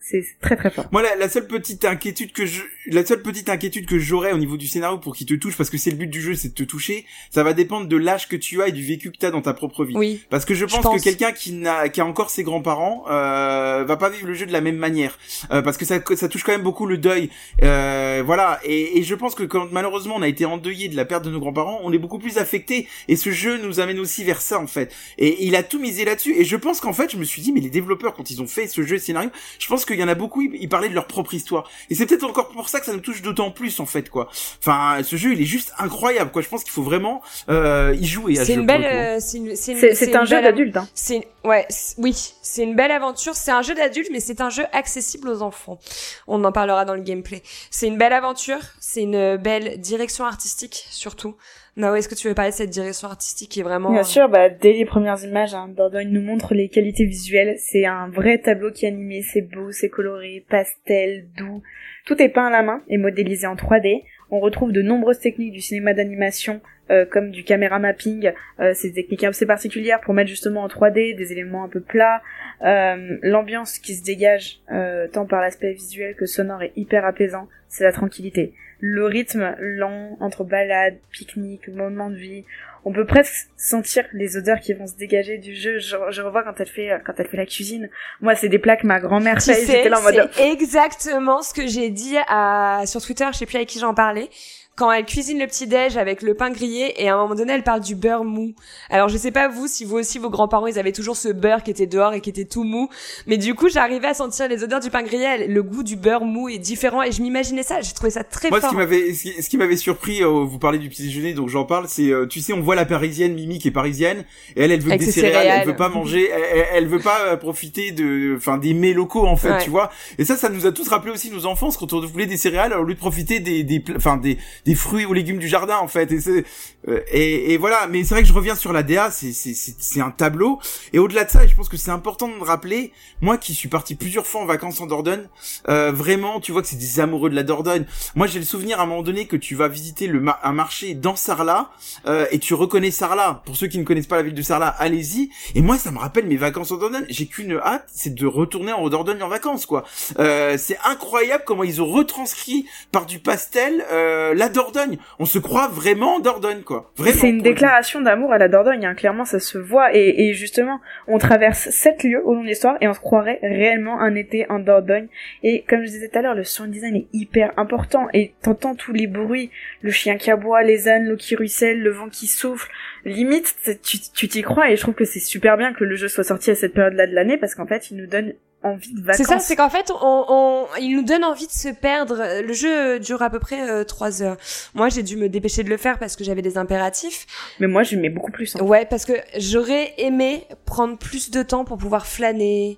c'est très très fort. Moi, la, seule petite inquiétude que je, la seule petite inquiétude que j'aurais au niveau du scénario pour qu'il te touche, parce que c'est le but du jeu, c'est de te toucher, ça va dépendre de l'âge que tu as et du vécu que tu as dans ta propre vie. Oui. Parce que je pense, que quelqu'un qui n'a, qui a encore ses grands-parents, euh, va pas vivre le jeu de la même manière, euh, parce que ça, ça touche quand même beaucoup le deuil. Euh, voilà. Et, et je pense que quand malheureusement on a été endeuillé de la perte de nos grands-parents, on est beaucoup plus affecté. Et ce jeu nous amène aussi vers ça en fait. Et il a tout misé là-dessus. Et je pense qu'en fait, je me suis dit, mais les développeurs quand ils ont fait ce jeu scénario, je pense qu'il y en a beaucoup, ils parlaient de leur propre histoire. Et c'est peut-être encore pour ça que ça nous touche d'autant plus en fait quoi. Enfin, ce jeu il est juste incroyable quoi. Je pense qu'il faut vraiment euh, y jouer. C'est une belle, euh, c'est un jeu d'adulte. Hein. C'est ouais, oui, c'est une belle aventure. C'est un jeu d'adulte, mais c'est un jeu accessible aux enfants. On en parlera dans le gameplay. C'est une belle aventure. C'est une belle direction artistique surtout. Non, est-ce que tu veux parler de cette direction artistique qui est vraiment... Bien sûr, bah, dès les premières images, hein, Dordogne nous montre les qualités visuelles. C'est un vrai tableau qui est animé, c'est beau, c'est coloré, pastel, doux. Tout est peint à la main et modélisé en 3D. On retrouve de nombreuses techniques du cinéma d'animation, euh, comme du caméra mapping, euh, des techniques assez particulières pour mettre justement en 3D des éléments un peu plats. Euh, L'ambiance qui se dégage, euh, tant par l'aspect visuel que sonore, est hyper apaisant. C'est la tranquillité. Le rythme lent entre balades, pique-nique, moments de vie, on peut presque sentir les odeurs qui vont se dégager du jeu. Je, je revois quand elle fait quand elle fait la cuisine. Moi, c'est des plats que ma grand-mère fait. J'étais là en mode. C'est exactement ce que j'ai dit à sur Twitter. Je sais plus avec qui j'en parlais quand elle cuisine le petit déj avec le pain grillé et à un moment donné elle parle du beurre mou. Alors je sais pas vous si vous aussi vos grands-parents ils avaient toujours ce beurre qui était dehors et qui était tout mou, mais du coup j'arrivais à sentir les odeurs du pain grillé, le goût du beurre mou est différent et je m'imaginais ça, j'ai trouvé ça très Moi, fort. ce qui m'avait ce qui m'avait surpris euh, vous parlez du petit déjeuner donc j'en parle c'est euh, tu sais on voit la parisienne Mimi qui est parisienne et elle elle veut Avec des céréales, céréales. elle veut pas manger elle, elle veut pas euh, profiter de enfin des mets locaux en fait Ouais. tu vois et ça ça nous a tous rappelé aussi nos enfances quand on voulait des céréales au lieu de profiter des enfin des des fruits ou légumes du jardin en fait. Et euh, et, et voilà. Mais c'est vrai que je reviens sur la DA c'est un tableau. Et au-delà de ça je pense que c'est important de me rappeler moi qui suis parti plusieurs fois en vacances en Dordogne euh, vraiment tu vois que c'est des amoureux de la Dordogne. Moi j'ai le souvenir à un moment donné que tu vas visiter le ma- un marché dans Sarlat euh, et tu reconnais Sarlat. Pour ceux qui ne connaissent pas la ville de Sarlat allez-y. Et moi ça me rappelle mes vacances en Dordogne. J'ai qu'une hâte c'est de retourner en Dordogne en vacances quoi. Euh, c'est incroyable comment ils ont retranscrit par du pastel euh, Dordogne on se croit vraiment en Dordogne quoi C'est une déclaration d'amour à la Dordogne, hein. clairement ça se voit. Et, et justement, on traverse sept lieux au long de l'histoire et on se croirait réellement un été en Dordogne. Et comme je disais tout à l'heure, le sound design est hyper important. Et t'entends tous les bruits, le chien qui aboie, les ânes, l'eau qui ruisselle, le vent qui souffle. Limite, tu t'y crois et je trouve que c'est super bien que le jeu soit sorti à cette période-là de l'année parce qu'en fait, il nous donne envie de vacances. C'est ça, c'est qu'en fait, on, on, il nous donne envie de se perdre. Le jeu dure à peu près euh, trois heures. Moi, j'ai dû me dépêcher de le faire parce que j'avais des impératifs. Mais moi, je mets beaucoup plus. hein. Ouais, parce que j'aurais aimé prendre plus de temps pour pouvoir flâner,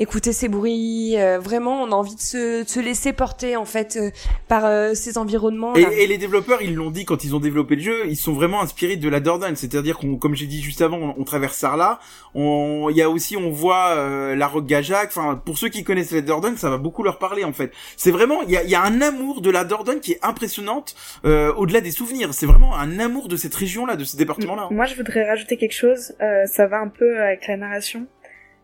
écouter ces bruits. euh, vraiment, on a envie de se, de se laisser porter en fait euh, par euh, ces environnements. Et, et les développeurs, ils l'ont dit quand ils ont développé le jeu, ils sont vraiment inspirés de la Dordogne. C'est-à-dire qu'on, comme j'ai dit juste avant, on, on traverse Sarlat. On, il y a aussi, on voit euh, la Roque Gajac. Enfin, pour ceux qui connaissent la Dordogne, ça va beaucoup leur parler en fait. C'est vraiment, il y a, il y a un amour de la Dordogne qui est impressionnante euh, au-delà des souvenirs. C'est vraiment un amour de cette région-là, de ce département-là. Moi, je voudrais rajouter quelque chose. euh, ça va un peu avec la narration,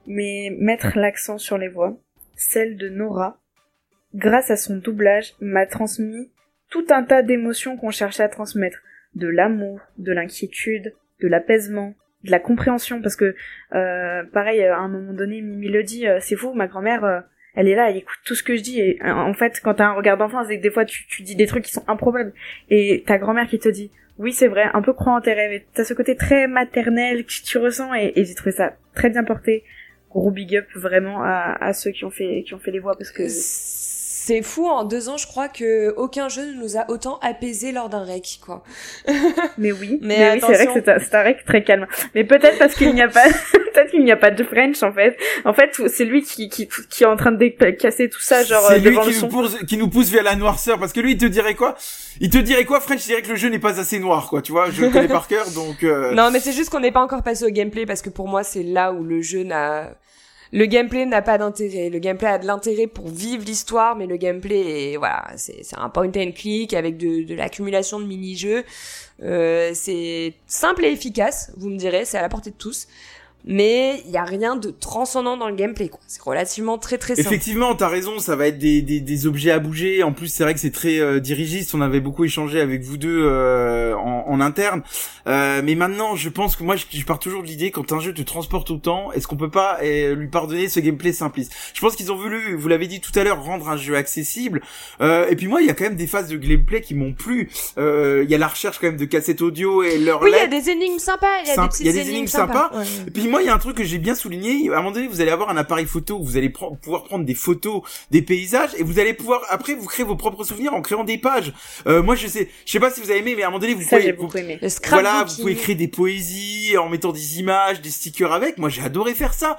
mais mettre l'accent sur les voix. Celle de Nora, grâce à son doublage, m'a transmis tout un tas d'émotions qu'on cherchait à transmettre. De l'amour, de l'inquiétude, de l'apaisement, de la compréhension. Parce que, euh, pareil, à un moment donné, Mimi le dit, euh, c'est fou, ma grand-mère... euh, elle est là, elle écoute tout ce que je dis et euh, en fait quand t'as un regard d'enfant c'est que des fois tu, tu dis des trucs qui sont improbables et ta grand-mère qui te dit oui, c'est vrai, un peu croire en tes rêves. Et T'as ce côté très maternel que tu ressens et, et j'ai trouvé ça très bien porté. Gros big up vraiment à, à ceux qui ont fait qui ont fait les voix parce que C'est fou, en deux ans, je crois que aucun jeu ne nous a autant apaisé lors d'un rec, quoi. mais oui, Mais mais, oui, c'est vrai que c'est un, c'est un rec très calme. Mais peut-être parce qu'il n'y a pas peut-être qu'il n'y a pas de French en fait. En fait, c'est lui qui, qui qui est en train de casser tout ça genre c'est lui qui le nous, son. pousse, qui nous pousse vers la noirceur parce que lui il te dirait quoi? Il te dirait quoi French? Dirait que le jeu n'est pas assez noir quoi, tu vois, je le connais par cœur donc euh, Non, mais c'est juste qu'on n'est pas encore passé au gameplay parce que pour moi, c'est là où le jeu n'a. Le gameplay n'a pas d'intérêt. Le gameplay a de l'intérêt pour vivre l'histoire, mais le gameplay voilà, c'est un point and click avec de, de l'accumulation de mini-jeux. Euh, c'est simple et efficace, vous me direz, c'est à la portée de tous. Mais il y a rien de transcendant dans le gameplay, quoi. C'est relativement très très simple. Effectivement, t'as raison, ça va être des, des, des objets à bouger. En plus, c'est vrai que c'est très euh, dirigiste. On avait beaucoup échangé avec vous deux euh, en, en interne. Euh, mais maintenant, je pense que moi, je, je pars toujours de l'idée quand un jeu te transporte autant, est-ce qu'on peut pas euh, lui pardonner ce gameplay simpliste? Je pense qu'ils ont voulu, vous l'avez dit tout à l'heure, rendre un jeu accessible. Euh, et puis moi, il y a quand même des phases de gameplay qui m'ont plu. Euh, Il y a la recherche quand même de cassettes audio et leur Oui, il y a des énigmes sympas, il y a des petites il y a des énigmes sympas. sympas. Ouais. Et puis moi, il y a un truc que j'ai bien souligné. À un moment donné, vous allez avoir un appareil photo où vous allez pouvoir prendre des photos des paysages et vous allez pouvoir après vous créer vos propres souvenirs en créant des pages. Euh, moi, je sais, je sais pas si vous avez aimé, mais à un moment donné, vous Ça pouvez, j'ai vous- beaucoup aimé. Le voilà, vous pouvez créer des poésies en mettant des images, des stickers avec. Moi, j'ai adoré faire ça.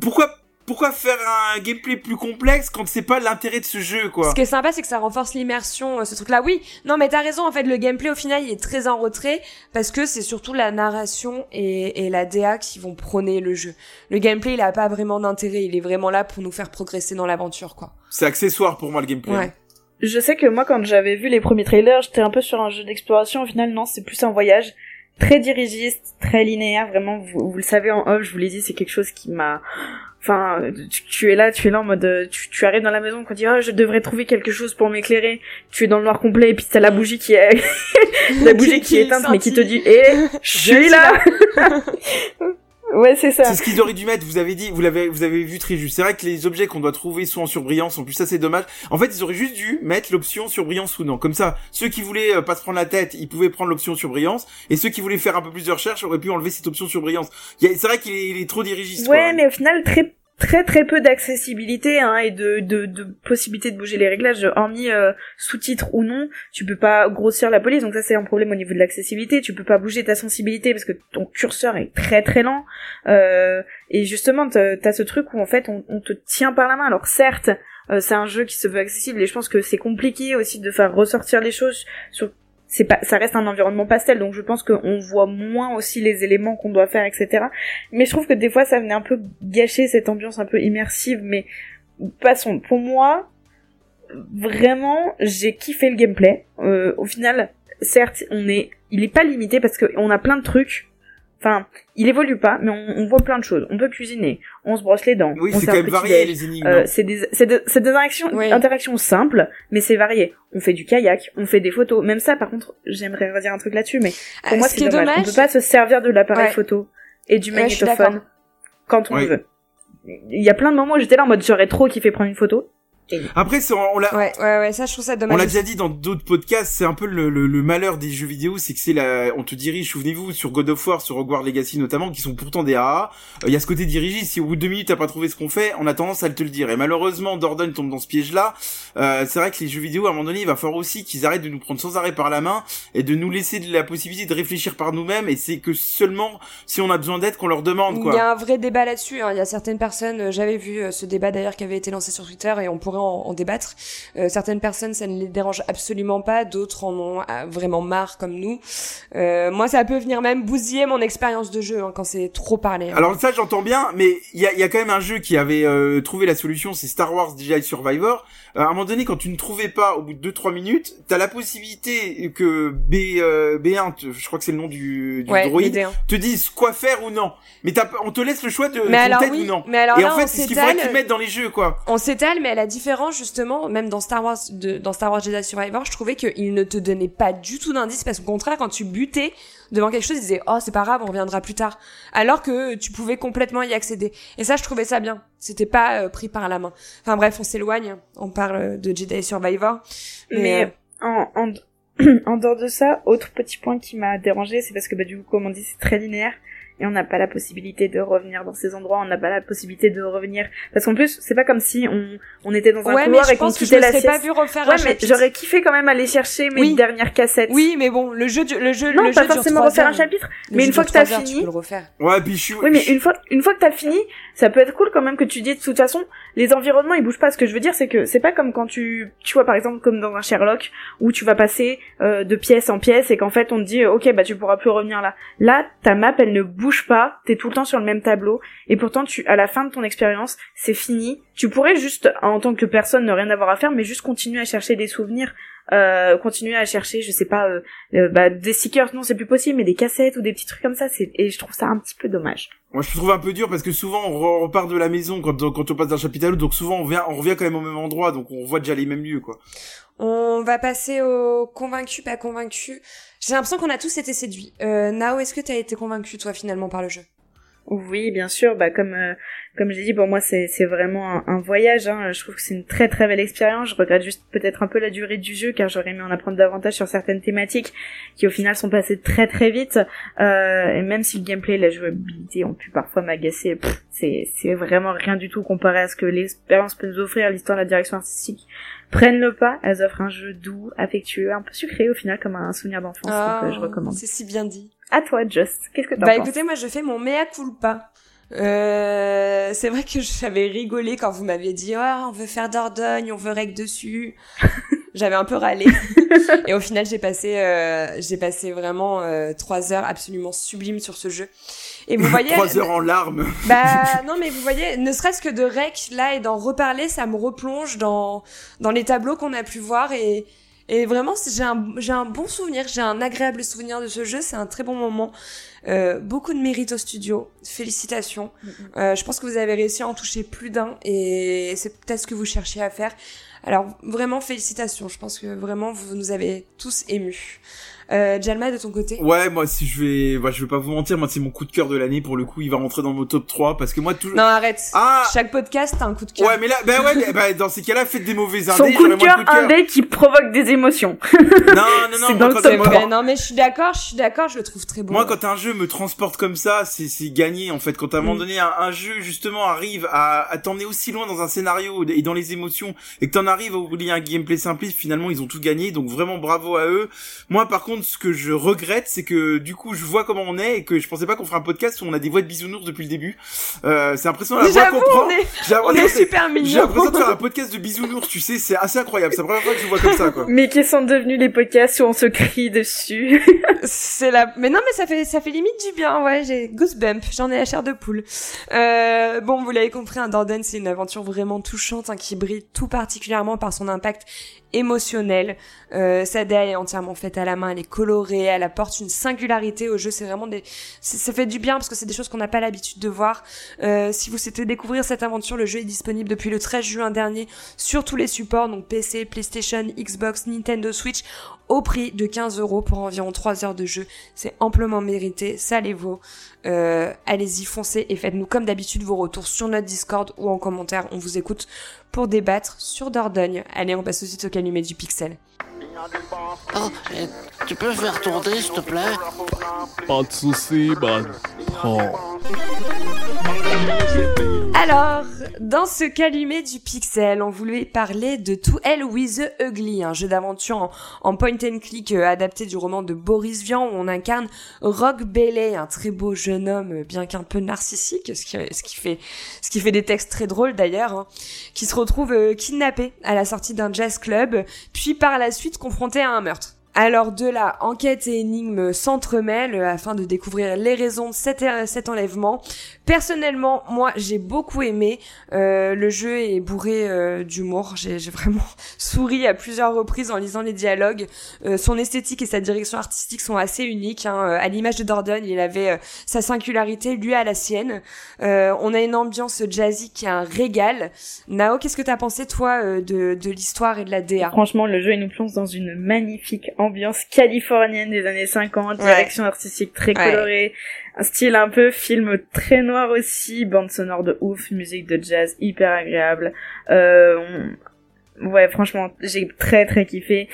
Pourquoi, pourquoi faire un gameplay plus complexe quand c'est pas l'intérêt de ce jeu, quoi? Ce qui est sympa, c'est que ça renforce l'immersion, euh, ce truc-là. Oui, non, mais t'as raison, en fait, le gameplay, au final, il est très en retrait, parce que c'est surtout la narration et, et la DA qui vont prôner le jeu. Le gameplay, il a pas vraiment d'intérêt, il est vraiment là pour nous faire progresser dans l'aventure, quoi. C'est accessoire pour moi le gameplay. Ouais. je sais que moi, quand j'avais vu les premiers trailers, j'étais un peu sur un jeu d'exploration. Au final, non, c'est plus un voyage très dirigiste, très linéaire. Vraiment, vous, vous le savez en off, je vous l'ai dit, c'est quelque chose qui m'a Enfin, tu, es là, tu es là en mode, tu, tu arrives dans la maison, quand tu dis, oh, je devrais trouver quelque chose pour m'éclairer. Tu es dans le noir complet et puis t'as la bougie qui est, la bougie qui, est éteinte, mais qui te dit, eh, je suis là. Ouais, c'est ça. C'est ce qu'ils auraient dû mettre. Vous avez dit, vous l'avez, vous avez vu très juste. C'est vrai que les objets qu'on doit trouver sont en surbrillance. En plus, ça c'est dommage. En fait, ils auraient juste dû mettre l'option surbrillance ou non. Comme ça, ceux qui voulaient euh, pas se prendre la tête, ils pouvaient prendre l'option surbrillance. Et ceux qui voulaient faire un peu plus de recherche auraient pu enlever cette option surbrillance. C'est vrai qu'il est, est, trop dirigiste. Ouais, mais au final, très très très peu d'accessibilité hein, et de, de, de possibilité de bouger les réglages hormis euh, sous-titres ou non. Tu peux pas grossir la police donc ça c'est un problème au niveau de l'accessibilité. Tu peux pas bouger ta sensibilité parce que ton curseur est très très lent. Euh, et justement t'as ce truc où en fait on, te tient par la main. Alors certes euh, c'est un jeu qui se veut accessible et je pense que c'est compliqué aussi de faire ressortir les choses sur c'est pas ça reste un environnement pastel donc je pense qu'on voit moins aussi les éléments qu'on doit faire etc mais je trouve que des fois ça venait un peu gâcher cette ambiance un peu immersive mais passons. Pour moi vraiment j'ai kiffé le gameplay. Euh, au final certes on est il est pas limité parce qu'on a plein de trucs Enfin, il évolue pas, mais on, voit plein de choses. On peut cuisiner, on se brosse les dents. Oui, c'est quand même varié les énigmes. Euh, c'est des, c'est des, des interactions, interactions simples, mais c'est varié. On fait du kayak, on fait des photos. Même ça, par contre, j'aimerais redire un truc là-dessus, mais pour euh, moi c'est dommage. On peut pas se servir de l'appareil photo et du magnétophone quand on veut. Il y a plein de moments où j'étais là en mode j'aurais trop kiffé prendre une photo après, on l'a. Ouais, ouais, ouais, ça, je trouve ça dommage. On l'a déjà dit dans d'autres podcasts, c'est un peu le, le, le, malheur des jeux vidéo, c'est que c'est la, on te dirige, souvenez-vous, sur God of War, sur Hogwarts Legacy notamment, qui sont pourtant des AA. Euh, il y a ce côté dirigé. Si au bout de deux minutes t'as pas trouvé ce qu'on fait, on a tendance à te le dire. Et malheureusement, Dordon tombe dans ce piège-là. Euh, c'est vrai que les jeux vidéo, à un moment donné, il va falloir aussi qu'ils arrêtent de nous prendre sans arrêt par la main et de nous laisser de la possibilité de réfléchir par nous-mêmes. Et c'est que seulement si on a besoin d'aide qu'on leur demande, quoi. Il y a un vrai débat là-dessus. Hein. Il y a certaines personnes, euh, j'avais vu ce débat d'ailleurs qui avait été lancé sur Twitter et on pourrait en débattre euh, certaines personnes, ça ne les dérange absolument pas, d'autres en ont euh, vraiment marre comme nous. Euh, moi, ça peut venir même bousiller mon expérience de jeu hein, quand c'est trop parlé. Hein. Alors ça, j'entends bien, mais il y a, y a, quand même un jeu qui avait trouvé la solution, c'est Star Wars Jedi Survivor. à un moment donné, quand tu ne trouvais pas au bout de 2-3 minutes, t'as la possibilité que B, B1, je crois que c'est le nom du, du droïde, te dise quoi faire ou non. Mais on te laisse le choix de mais alors, oui, ou non. Mais alors Et en fait, c'est ce qu'il faudrait qu'ils mettent dans les jeux, quoi. On s'étale, mais à la différence, justement, même dans Star Wars, de, dans Star Wars Jedi Survivor, je trouvais qu'il ne te donnait pas du tout d'indices parce qu'au contraire, quand tu butais devant quelque chose, il disait, oh, c'est pas grave, on reviendra plus tard. Alors que tu pouvais complètement y accéder. Et ça, je trouvais ça bien. C'était pas euh, pris par la main. Enfin bref, on s'éloigne. On parle de Jedi Survivor. Mais, euh, en, en, en dehors de ça, autre petit point qui m'a dérangé, c'est parce que bah, du coup, comme on dit, c'est très linéaire et on n'a pas la possibilité de revenir dans ces endroits, on n'a pas la possibilité de revenir parce qu'en plus c'est pas comme si on, on était dans un ouais, couloir et qu'on quittait la sieste. pas vu refaire ouais, mais j'aurais kiffé quand même aller chercher mes dernières cassettes. Oui, mais bon, le jeu le jeu non, le pas forcément refaire un chapitre, mais une fois que t'as fini, tu peux le refaire. Ouais, puis je suis Oui, mais une fois une fois que t'as fini, ça peut être cool quand même que tu dis de toute façon, les environnements ils bougent pas. Ce que je veux dire c'est que c'est pas comme quand tu tu vois par exemple comme dans un Sherlock où tu vas passer euh, de pièce en pièce et qu'en fait on te dit OK, bah tu pourras plus revenir là. Là, ta map elle ne bouge pas, t'es tout le temps sur le même tableau. Et pourtant tu à la fin de ton expérience c'est fini. Tu pourrais juste en tant que personne ne rien avoir à faire mais juste continuer à chercher des souvenirs euh, continuer à chercher je sais pas euh, euh, bah, des stickers. Non c'est plus possible mais des cassettes ou des petits trucs comme ça c'est et je trouve ça un petit peu dommage moi je trouve un peu dur parce que souvent on repart de la maison quand quand on passe d'un chapitre à l'autre. Donc souvent on vient on revient quand même au même endroit. Donc on voit déjà les mêmes lieux quoi. On va passer au convaincu pas convaincu. J'ai l'impression qu'on a tous été séduits. Euh, Nao est-ce que tu as été convaincu toi finalement par le jeu? Oui, bien sûr. Bah comme euh, comme j'ai dit, pour moi c'est c'est vraiment un, voyage. Hein. Je trouve que c'est une très très belle expérience. Je regrette juste peut-être un peu la durée du jeu car j'aurais aimé en apprendre davantage sur certaines thématiques qui au final sont passées très très vite. Euh, et même si le gameplay et la jouabilité ont pu parfois m'agacer, c'est c'est vraiment rien du tout comparé à ce que l'expérience peut nous offrir. L'histoire, la direction artistique prennent le pas. Elles offrent un jeu doux, affectueux, un peu sucré au final comme un souvenir d'enfance. donc euh, je oh, recommande. C'est si bien dit. À toi, Just. Qu'est-ce que t'en bah, penses Bah écoutez, moi je fais mon mea culpa. Euh, c'est vrai que j'avais rigolé quand vous m'aviez dit oh, on veut faire Dordogne, on veut rec dessus. j'avais un peu râlé. et au final, j'ai passé, euh, j'ai passé vraiment euh, trois heures absolument sublimes sur ce jeu. Et vous voyez. trois heures en larmes. Bah non, mais vous voyez, ne serait-ce que de rec là et d'en reparler, ça me replonge dans dans les tableaux qu'on a pu voir et et vraiment, j'ai un, j'ai un bon souvenir, j'ai un agréable souvenir de ce jeu, c'est un très bon moment. Euh, beaucoup de mérite au studio, félicitations. Euh, je pense que vous avez réussi à en toucher plus d'un et c'est peut-être ce que vous cherchiez à faire. Alors vraiment félicitations, je pense que vraiment vous nous avez tous émus. Euh, Jalma, de ton côté Ouais, moi, si je vais, bah, je vais pas vous mentir, moi, c'est mon coup de cœur de l'année. Pour le coup, il va rentrer dans mon top 3 parce que moi, toujours. Non, arrête. Ah Chaque podcast, t'as un coup de cœur. Ouais, mais là, bah ouais, bah, dans ces cas-là, faites des mauvais indés. Son coup de cœur, indé qui provoque des émotions. non, non, non, moi, quand top Non, mais je suis d'accord, je suis d'accord, je le trouve très bon. Moi, quand un jeu me transporte comme ça, c'est, c'est gagné, en fait. Quand à un moment mm. donné, un, jeu, justement, arrive à, à t'emmener aussi loin dans un scénario et dans les émotions et que t'en arrives à oublier un gameplay simpliste, finalement, ils ont tout gagné. Donc, vraiment, bravo à eux. Moi, par contre, ce que je regrette, c'est que du coup, je vois comment on est et que je pensais pas qu'on ferait un podcast où on a des voix de bisounours depuis le début. Euh, c'est impressionnant la voix qu'on prend. On est, on est super mignon. J'ai l'impression de faire un podcast de bisounours, tu sais, c'est assez incroyable. C'est la première fois que je vois comme ça, quoi. Mais qui sont devenus les podcasts où on se crie dessus. c'est la, mais non, mais ça fait, ça fait limite du bien, ouais, j'ai goosebump, j'en ai la chair de poule. Euh, bon, vous l'avez compris, un hein, c'est une aventure vraiment touchante, hein, qui brille tout particulièrement par son impact émotionnel. Euh, sa DA est entièrement faite à la main, elle est colorée, elle apporte une singularité au jeu. C'est vraiment des, ça fait du bien parce que c'est des choses qu'on n'a pas l'habitude de voir. Euh, si vous souhaitez découvrir cette aventure, le jeu est disponible depuis le 13 juin dernier sur tous les supports, donc PC, PlayStation, Xbox, Nintendo Switch, au prix de 15 euros pour environ 3 heures de jeu. C'est amplement mérité, ça les vaut. Euh, allez-y, foncez et faites-nous comme d'habitude vos retours sur notre Discord ou en commentaire. On vous écoute pour débattre sur Dordogne. Allez, on passe aussi au calumet du pixel. Oh, tu peux faire tourner, s'il te plaît? Pas de soucis, man. Alors, dans ce calumet du pixel, on voulait parler de To Hell with the Ugly, un jeu d'aventure en, point and click euh, adapté du roman de Boris Vian où on incarne Rock Bailey, un très beau jeune homme, euh, bien qu'un peu narcissique, ce qui, ce qui fait, ce qui fait des textes très drôles d'ailleurs, hein, qui se retrouve euh, kidnappé à la sortie d'un jazz club, puis par la suite confronté à un meurtre. Alors de là, enquête et énigme s'entremêlent afin de découvrir les raisons de cet, cet enlèvement, Personnellement, moi, j'ai beaucoup aimé. Euh, le jeu est bourré euh, d'humour. J'ai vraiment souri à plusieurs reprises en lisant les dialogues. Euh, son esthétique et sa direction artistique sont assez uniques. Hein. À l'image de Dordogne, il avait sa singularité, lui à la sienne. on a une ambiance jazzy qui est un régal. Nao, qu'est-ce que t'as pensé toi de, de l'histoire et de la DA Franchement, le jeu nous plonge dans une magnifique ambiance californienne des années 50, direction artistique très colorée un style un peu film très noir aussi, bande sonore de ouf, musique de jazz hyper agréable. Euh, Ouais, franchement, j'ai très très kiffé.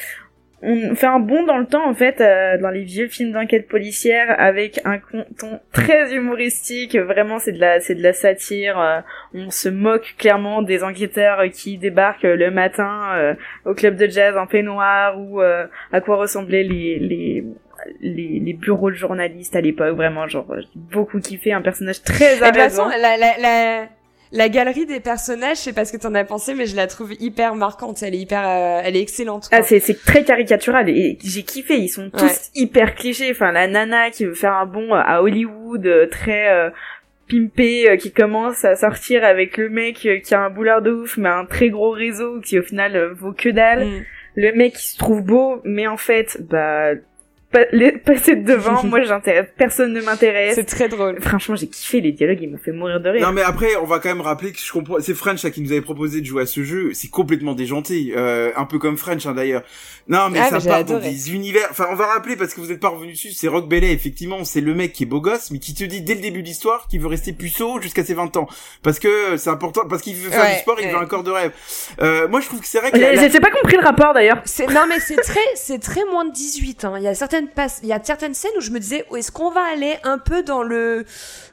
On fait un bond dans le temps en fait euh, dans les vieux films d'enquête policière avec un ton très humoristique. Vraiment, c'est de la c'est de la satire. Euh, on se moque clairement des enquêteurs qui débarquent le matin euh, au club de jazz en peignoir ou à quoi ressemblaient les les les, les bureaux de journalistes à l'époque, vraiment, genre, j'ai beaucoup kiffé, un personnage très amusant. De toute façon, la, la, la, la galerie des personnages, je sais pas ce que t'en as pensé, mais je la trouve hyper marquante, elle est hyper, euh, elle est excellente. Ah, c'est, c'est très caricatural, et j'ai kiffé, ils sont tous hyper clichés, enfin, la nana qui veut faire un bond à Hollywood, euh, très, euh, pimpé qui commence à sortir avec le mec qui a un boulard de ouf mais un très gros réseau qui au final vaut que dalle. Mm. Le mec qui se trouve beau mais en fait bah passer devant, moi j'intéresse, personne ne m'intéresse. C'est très drôle. Franchement, j'ai kiffé les dialogues, ils m'ont fait mourir de rire. Non mais après, on va quand même rappeler que je comprends, c'est French là qui nous avait proposé de jouer à ce jeu, c'est complètement déjanté, euh, un peu comme French hein, d'ailleurs. Non mais ah, ça part dans des univers, enfin on va rappeler parce que vous êtes pas revenu dessus, c'est Rock Bellet effectivement, c'est le mec qui est beau gosse mais qui te dit dès le début de l'histoire qu'il veut rester puceau jusqu'à ses 20 ans parce que c'est important parce qu'il veut faire du sport, il veut un corps de rêve. Euh, moi je trouve que c'est vrai que j'ai pas compris le rapport d'ailleurs. Non mais c'est très c'est très moins de 18 hein. Il y a certaines passes, il y a certaines scènes où je me disais est-ce qu'on va aller un peu dans le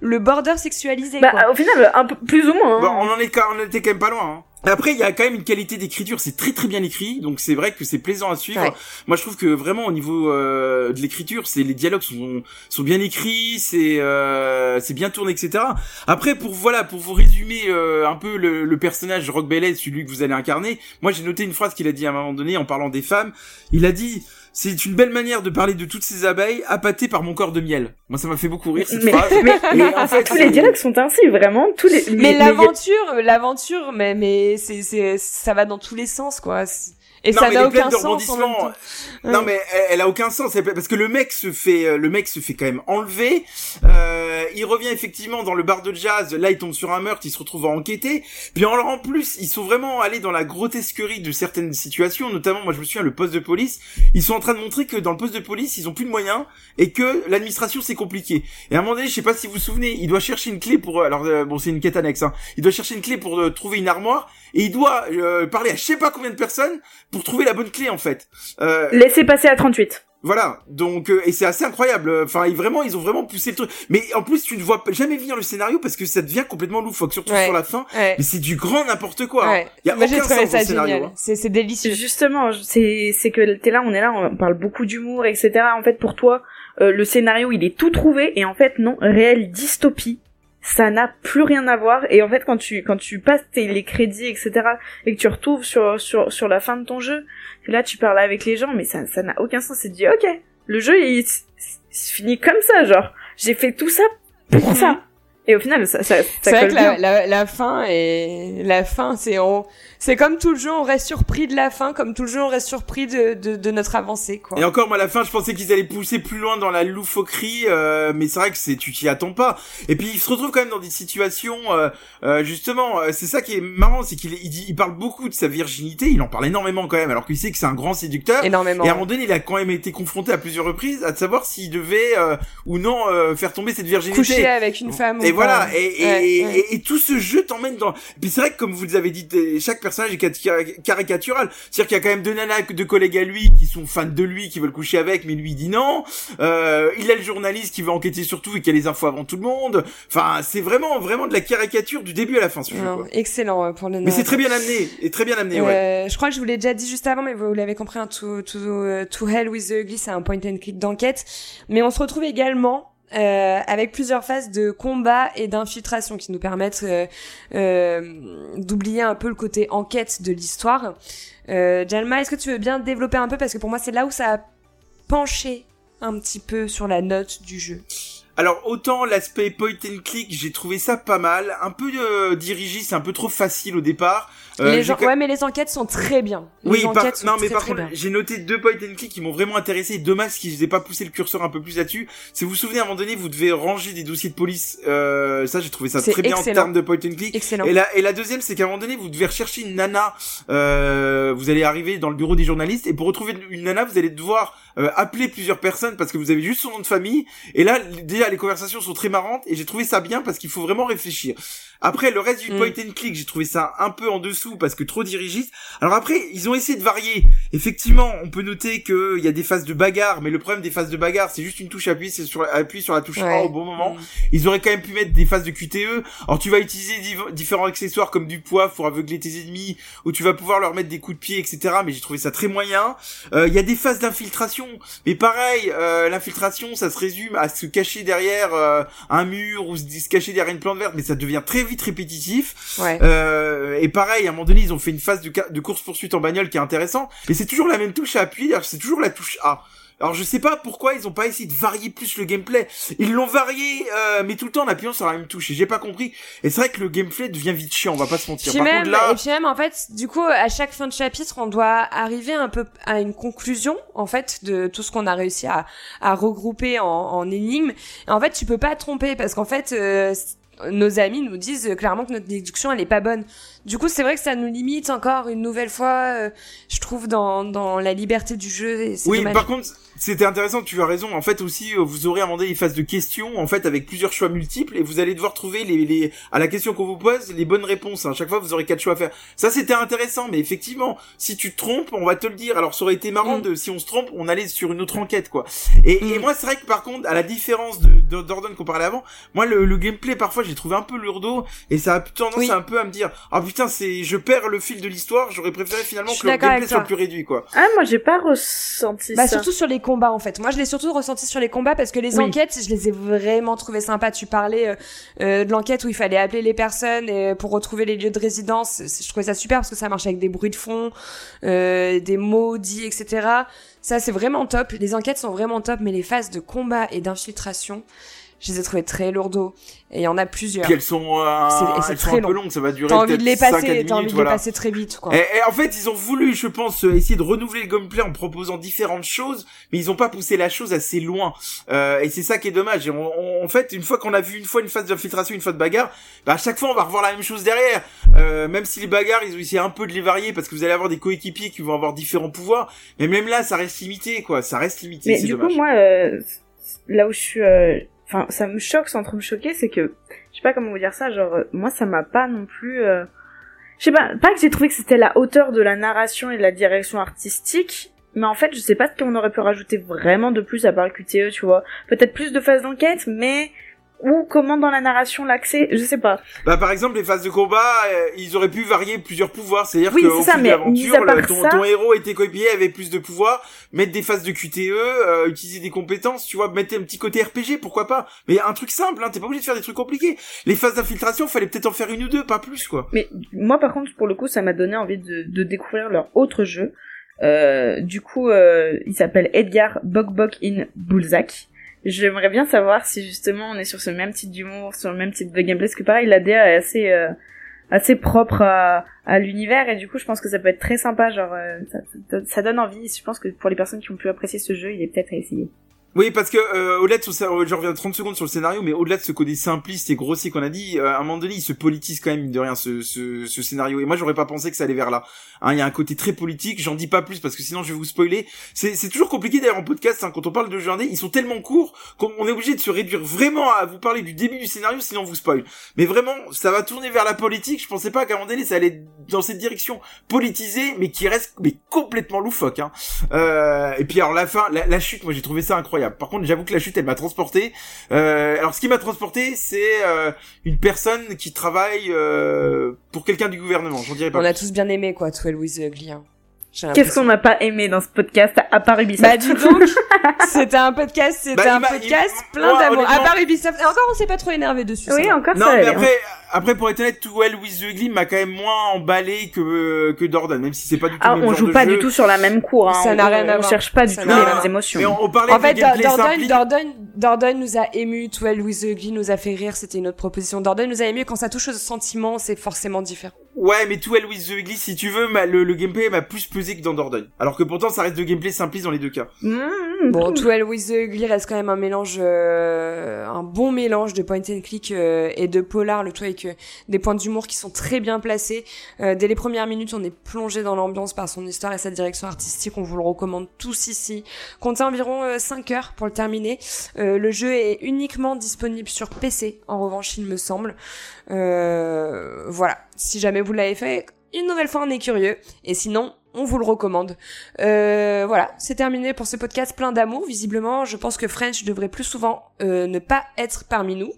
le border sexualisé bah, au final un peu plus ou moins. Hein. on en est on était quand même pas loin. Hein. Après, il y a quand même une qualité d'écriture, c'est très très bien écrit, donc c'est vrai que c'est plaisant à suivre. Ouais. Moi, je trouve que vraiment au niveau euh, de l'écriture, c'est les dialogues sont sont bien écrits, c'est euh, c'est bien tourné, etc. Après, pour voilà, pour vous résumer euh, un peu le, le personnage de Rock Bellet, celui que vous allez incarner, moi j'ai noté une phrase qu'il a dit à un moment donné en parlant des femmes. Il a dit c'est une belle manière de parler de toutes ces abeilles appâtées par mon corps de miel. Moi, ça m'a fait beaucoup rire cette Mais, phrase. mais, Et en fait, tous les dialogues sont ainsi, vraiment. Tous les, Mais l'aventure, l'aventure, mais mais c'est c'est ça va dans tous les sens quoi. C'est- Et Non, ça n'a aucun de sens en même rebondissements. temps. Non Ouais. mais elle, elle a aucun sens parce que le mec se fait euh, le mec se fait quand même enlever. Euh, il revient effectivement dans le bar de jazz. Là il tombe sur un meurtre, il se retrouve à enquêter. Puis en, en plus ils sont vraiment allés dans la grotesquerie de certaines situations. Notamment moi je me souviens le poste de police. Ils sont en train de montrer que dans le poste de police ils ont plus de moyens et que l'administration c'est compliqué. Et à un moment donné je sais pas si vous vous souvenez il doit chercher une clé pour alors euh, bon c'est une quête annexe. Hein. Il doit chercher une clé pour euh, trouver une armoire et il doit euh, parler à je sais pas combien de personnes pour trouver la bonne clé en fait. Euh, Laissez passer à 38. voilà, donc euh, et c'est assez incroyable. Enfin, ils vraiment, ils ont vraiment poussé le truc. Mais en plus, tu ne vois jamais venir le scénario parce que ça devient complètement loufoque, surtout Ouais. sur la fin. Ouais. Mais c'est du grand n'importe quoi. hein. Ouais. Y a Moi aucun sens ça au scénario, génial. hein. C'est c'est délicieux. Justement, c'est c'est que t'es là, on est là, on parle beaucoup d'humour, etc. En fait, pour toi, euh, le scénario, il est tout trouvé, et en fait, non, réelle dystopie. Ça n'a plus rien à voir. Et en fait, quand tu quand tu passes tes, les crédits, etc., et que tu retrouves sur sur sur la fin de ton jeu, que là, tu parles avec les gens, mais ça ça n'a aucun sens. C'est dit, ok, le jeu, il, il se finit comme ça, genre, j'ai fait tout ça pour ça. Et au final, ça ça, ça C'est vrai colle que la, bien. la, la fin et la fin, c'est on, c'est comme tout le jeu, on reste surpris de la fin, comme tout le jeu, on reste surpris de, de, de notre avancée, quoi. Et encore, moi, à la fin, je pensais qu'ils allaient pousser plus loin dans la loufoquerie, euh, mais c'est vrai que c'est, tu t'y attends pas. Et puis, ils se retrouvent quand même dans des situations, euh, euh, justement, euh, c'est ça qui est marrant, c'est qu'il il, il parle beaucoup de sa virginité, il en parle énormément quand même, alors qu'il sait que c'est un grand séducteur. Énormément. Et à un moment donné, il a quand même été confronté à plusieurs reprises à savoir s'il devait euh, ou non euh, faire tomber cette virginité. Coucher avec une femme. Et voilà, et, Ouais, et- ouais. et- et tout ce jeu t'emmène dans. Puis c'est vrai que comme vous avez dit, chaque personnage est cari- caricatural. C'est-à-dire qu'il y a quand même deux nanas, deux collègues à lui qui sont fans de lui, qui veulent coucher avec, mais lui il dit non. Euh, il a le journaliste qui veut enquêter sur tout et qui a les infos avant tout le monde. Enfin, c'est vraiment, vraiment de la caricature du début à la fin, ce jeu. Quoi. excellent pour le Mais c'est très bien amené, et très bien amené, ouais. Euh, je crois que je vous l'ai déjà dit juste avant, mais vous l'avez compris, hein, to, to, to Hell with the Ugly, c'est un point and click d'enquête. Mais on se retrouve également euh, avec plusieurs phases de combat et d'infiltration qui nous permettent euh, euh, d'oublier un peu le côté enquête de l'histoire. Euh, Jalma, est-ce que tu veux bien développer un peu? Parce que pour moi c'est là où ça a penché un petit peu sur la note du jeu. Alors autant l'aspect point and click, j'ai trouvé ça pas mal, un peu euh, dirigiste, un peu trop facile au départ. Euh, les gens, ouais, mais les enquêtes sont très bien. Les Oui, par... sont non, mais très, par contre, j'ai noté deux point and click qui m'ont vraiment intéressé. Dommage qu'ils n'aient pas poussé le curseur un peu plus là-dessus. Si vous vous souvenez, à un moment donné, vous devez ranger des dossiers de police. Euh, ça, j'ai trouvé ça très bien en termes de point and click. Excellent. Et la, et la deuxième, c'est qu'à un moment donné, vous devez rechercher une nana. Euh, vous allez arriver dans le bureau des journalistes et pour retrouver une nana, vous allez devoir euh, appeler plusieurs personnes parce que vous avez juste son nom de famille. Et là, déjà, les conversations sont très marrantes et j'ai trouvé ça bien parce qu'il faut vraiment réfléchir. Après, le reste du Mm. point and click, j'ai trouvé ça un peu en dessous parce que trop dirigiste. Alors après, ils ont essayé de varier. Effectivement, on peut noter qu'il y a des phases de bagarre, mais le problème des phases de bagarre, c'est juste une touche appuyée, c'est sur, appuyer sur la touche A Ouais. au bon moment. Mm. Ils auraient quand même pu mettre des phases de QTE. Alors tu vas utiliser div- différents accessoires comme du poids pour aveugler tes ennemis, ou tu vas pouvoir leur mettre des coups de pied, etc. Mais j'ai trouvé ça très moyen. Euh, Il y a des phases d'infiltration, mais pareil, euh, l'infiltration, ça se résume à se cacher derrière euh, un mur ou se, se cacher derrière une plante verte, mais ça devient très vite répétitif. Ouais. Euh, et pareil, moment donné, ils ont fait une phase de, ca- de course poursuite en bagnole qui est intéressant, mais c'est toujours la même touche à appuyer. C'est toujours la touche A. Alors je sais pas pourquoi ils ont pas essayé de varier plus le gameplay. Ils l'ont varié, euh, mais tout le temps en appuyant sur la même touche. Et j'ai pas compris. Et c'est vrai que le gameplay devient vite chiant. On va pas se mentir. Puis Par même, contre là, et puis même, en fait, du coup, à chaque fin de chapitre, on doit arriver un peu à une conclusion, en fait, de tout ce qu'on a réussi à, à regrouper en, en énigmes. Et en fait, tu peux pas te tromper parce qu'en fait, euh, nos amis nous disent clairement que notre déduction, elle est pas bonne. Du coup, c'est vrai que ça nous limite encore une nouvelle fois, euh, je trouve, dans, dans la liberté du jeu. et oui. dommage. Par contre, c'était intéressant. Tu as raison. En fait aussi, euh, vous aurez à un moment donné des phases de questions, en fait, avec plusieurs choix multiples, et vous allez devoir trouver les, les à la question qu'on vous pose les bonnes réponses. À chaque fois, vous aurez quatre choix à faire. Ça, c'était intéressant. Mais effectivement, si tu te trompes, on va te le dire. Alors, ça aurait été marrant Mm. de si on se trompe, on allait sur une autre enquête, quoi. Et, et Mm. moi, c'est vrai que par contre, à la différence de, de Dordon qu'on parlait avant, moi, le, le gameplay parfois, j'ai trouvé un peu lourdeau et ça a tendance Oui. un peu à me dire ah putain c'est je perds le fil de l'histoire j'aurais préféré finalement que le gameplay soit plus réduit quoi Ah, moi, j'ai pas ressenti Bah ça. surtout sur les combats en fait. Moi je l'ai surtout ressenti sur les combats parce que les Oui. enquêtes, je les ai vraiment trouvées sympas. Tu parlais euh, euh, de l'enquête où il fallait appeler les personnes et, pour retrouver les lieux de résidence. Je trouvais ça super parce que ça marche avec des bruits de fond, euh, des mots dits, etc. Ça c'est vraiment top. Les enquêtes sont vraiment top, mais les phases de combat et d'infiltration, je les ai trouvées très lourdeaux. Et il y en a plusieurs. puis elles sont euh, C'est- et c'est elles sont très un peu long. longues ça va durer T'as envie de les peut-être 5 à 10 passer, t'as envie de voilà les passer très vite quoi. Et, et en fait, ils ont voulu, je pense, euh, essayer de renouveler le gameplay en proposant différentes choses, mais ils ont pas poussé la chose assez loin. Euh, et c'est ça qui est dommage. Et on- on- en fait, une fois qu'on a vu une fois une phase d'infiltration, une fois de bagarre, bah à chaque fois on va revoir la même chose derrière. Euh, même si les bagarres, ils ont essayé un peu de les varier parce que vous allez avoir des coéquipiers qui vont avoir différents pouvoirs, mais même là, ça reste limité, quoi. Ça reste limité. Mais du dommage. coup, moi, euh, là où je suis, euh, enfin, ça me choque sans trop me choquer, c'est que, je sais pas comment vous dire ça, genre, euh, moi, ça m'a pas non plus, euh, je sais pas, pas que j'ai trouvé que c'était la hauteur de la narration et de la direction artistique, mais en fait, je sais pas ce qu'on aurait pu rajouter vraiment de plus à part le QTE, tu vois. Peut-être plus de phases d'enquête, mais, ou comment dans la narration l'accès, je sais pas. Bah par exemple les phases de combat, euh, ils auraient pu varier plusieurs pouvoirs, c'est-à-dire Oui, qu'au c'est ça, fil de l'aventure, ton, ça- ton héros et tes coéquipiers avaient plus de pouvoirs, mettre des phases de QTE, euh, utiliser des compétences, tu vois, mettre un petit côté RPG, pourquoi pas Mais un truc simple, hein, t'es pas obligé de faire des trucs compliqués. Les phases d'infiltration, fallait peut-être en faire une ou deux, pas plus quoi. Mais moi, par contre, pour le coup, ça m'a donné envie de, de découvrir leur autre jeu. Euh, du coup, euh, il s'appelle Edgar Bok in Bullsack. J'aimerais bien savoir si justement on est sur ce même type d'humour, sur le même type de gameplay, parce que pareil, la DA est assez euh, assez propre à, l'univers et du coup, je pense que ça peut être très sympa. Genre, euh, ça, ça, ça donne envie. Je pense que pour les personnes qui ont pu apprécier ce jeu, il est peut-être à essayer. Oui, parce que euh, au-delà de son, je reviens 30 secondes sur le scénario, mais au-delà de ce côté simpliste et grossier qu'on a dit, euh, à un moment donné, il se politise quand même de rien ce, ce, ce scénario. Et moi, j'aurais pas pensé que ça allait vers là. Hein, Il y a un côté très politique. J'en dis pas plus parce que sinon je vais vous spoiler. C'est toujours compliqué d'ailleurs en podcast hein, quand on parle de jeux indés. Ils sont tellement courts qu'on on est obligé de se réduire vraiment à vous parler du début du scénario, sinon on vous spoil. Mais vraiment, ça va tourner vers la politique. Je pensais pas qu'à un moment donné, ça allait dans cette direction politisée, mais qui reste mais complètement loufoque. Hein. Euh, et puis alors la fin, la, la chute, moi j'ai trouvé ça incroyable. Par contre, j'avoue que la chute, elle m'a transporté. Euh, alors ce qui m'a transporté, c'est euh, une personne qui travaille euh, pour quelqu'un du gouvernement. J'en dirais pas. On a plus. tous bien aimé quoi, Twelve with the Ugly. hein. J'ai Qu'est-ce qu'on n'a pas aimé dans ce podcast à part Ubisoft Bah dis donc, c'était un podcast, c'était Bah, un podcast il- plein d'amour. À part Ubisoft, et encore on s'est pas trop énervé dessus. Oui, ça encore Non, ça. mais après, après pour être honnête, Too Well with the Ugly m'a quand même moins emballé que que Dordan, même si c'est pas du tout Ah, le même on genre joue de pas jeu. du tout sur la même cour. Hein. Ça on, n'a rien à on voir. cherche pas du Ça tout n'a les rien mêmes émotions. Mais on, on parlait En de fait, gameplay Dordan, simple. Dordan, Dordan nous a ému, Twelve with the Ugly nous a fait rire, c'était une autre proposition. Dordan nous a ému quand ça touche aux sentiments, c'est forcément différent. Ouais, mais Too Well with the Ugly, si tu veux, m'a- le, le gameplay m'a plus pesé que dans Dordan. Alors que pourtant, ça reste de gameplay simpliste dans les deux cas. Mmh, Bon, mmh. Twelve with the Ugly reste quand même un mélange, euh, un bon mélange de point and click euh, et de polar, le tout avec euh, des points d'humour qui sont très bien placés. Euh, dès les premières minutes, on est plongé dans l'ambiance par son histoire et sa direction artistique. On vous le recommande tous ici. Comptez environ 5 heures pour le terminer. Euh, le jeu est uniquement disponible sur PC, en revanche, il me semble. Euh, voilà. Si jamais vous l'avez fait, une nouvelle fois, on est curieux. Et sinon, on vous le recommande. Euh, voilà, c'est terminé pour ce podcast plein d'amour. Visiblement, je pense que French devrait plus souvent euh, ne pas être parmi nous.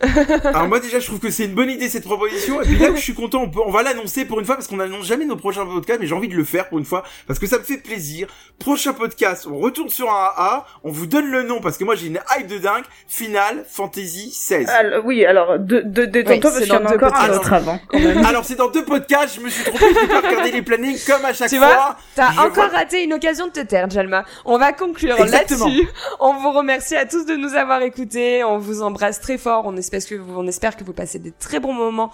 Alors moi déjà je trouve que c'est une bonne idée cette proposition et puis là où je suis content on peut on va l'annoncer pour une fois parce qu'on n'annonce jamais nos prochains podcasts mais j'ai envie de le faire pour une fois parce que ça me fait plaisir. Prochain podcast, on retourne sur un AA, on vous donne le nom parce que moi j'ai une hype de dingue, Final Fantasy 16. Alors, oui, alors, de, de, détends-toi Oui, parce c'est qu'il y en dans a deux encore un podcasts. autre avant, quand même. Alors c'est dans deux podcasts, je me suis trompé, j'ai pas regardé les plannings comme à chaque fois. Vois, T'as encore vois- raté une occasion de te taire, Jalma. On va conclure là-dessus. On vous remercie à tous de nous avoir écoutés. On vous embrasse très fort. On espère que vous, on espère que vous passez des très bons moments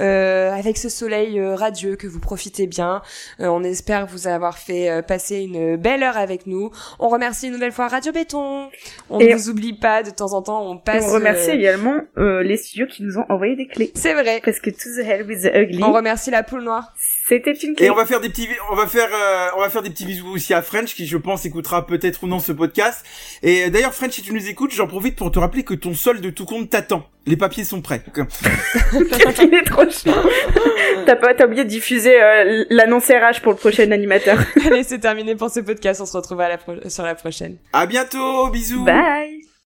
euh, avec ce soleil euh, radieux, que vous profitez bien. Euh, on espère vous avoir fait euh, passer une belle heure avec nous. On remercie une nouvelle fois Radio Béton. On Et- ne vous oublie pas. De temps en temps, on passe. on remercie euh, également euh, les studios qui nous ont envoyé des clés. C'est vrai. Parce que To the Hell with the Ugly, On remercie la poule noire. C'était une clé. Et on va faire des petits, on va faire, euh, on va faire des petits bisous aussi à French qui, je pense, écoutera peut-être ou non ce podcast. Et euh, d'ailleurs, French, si tu nous écoutes, j'en profite pour te rappeler que ton solde de tout compte t'attend. Les papiers sont prêts. Il est trop chiant. T'as pas, t'as oublié de diffuser euh, l'annonce RH pour le prochain animateur. Allez, c'est terminé pour ce podcast. On se retrouve à la pro- sur la prochaine. À bientôt, bisous. Bye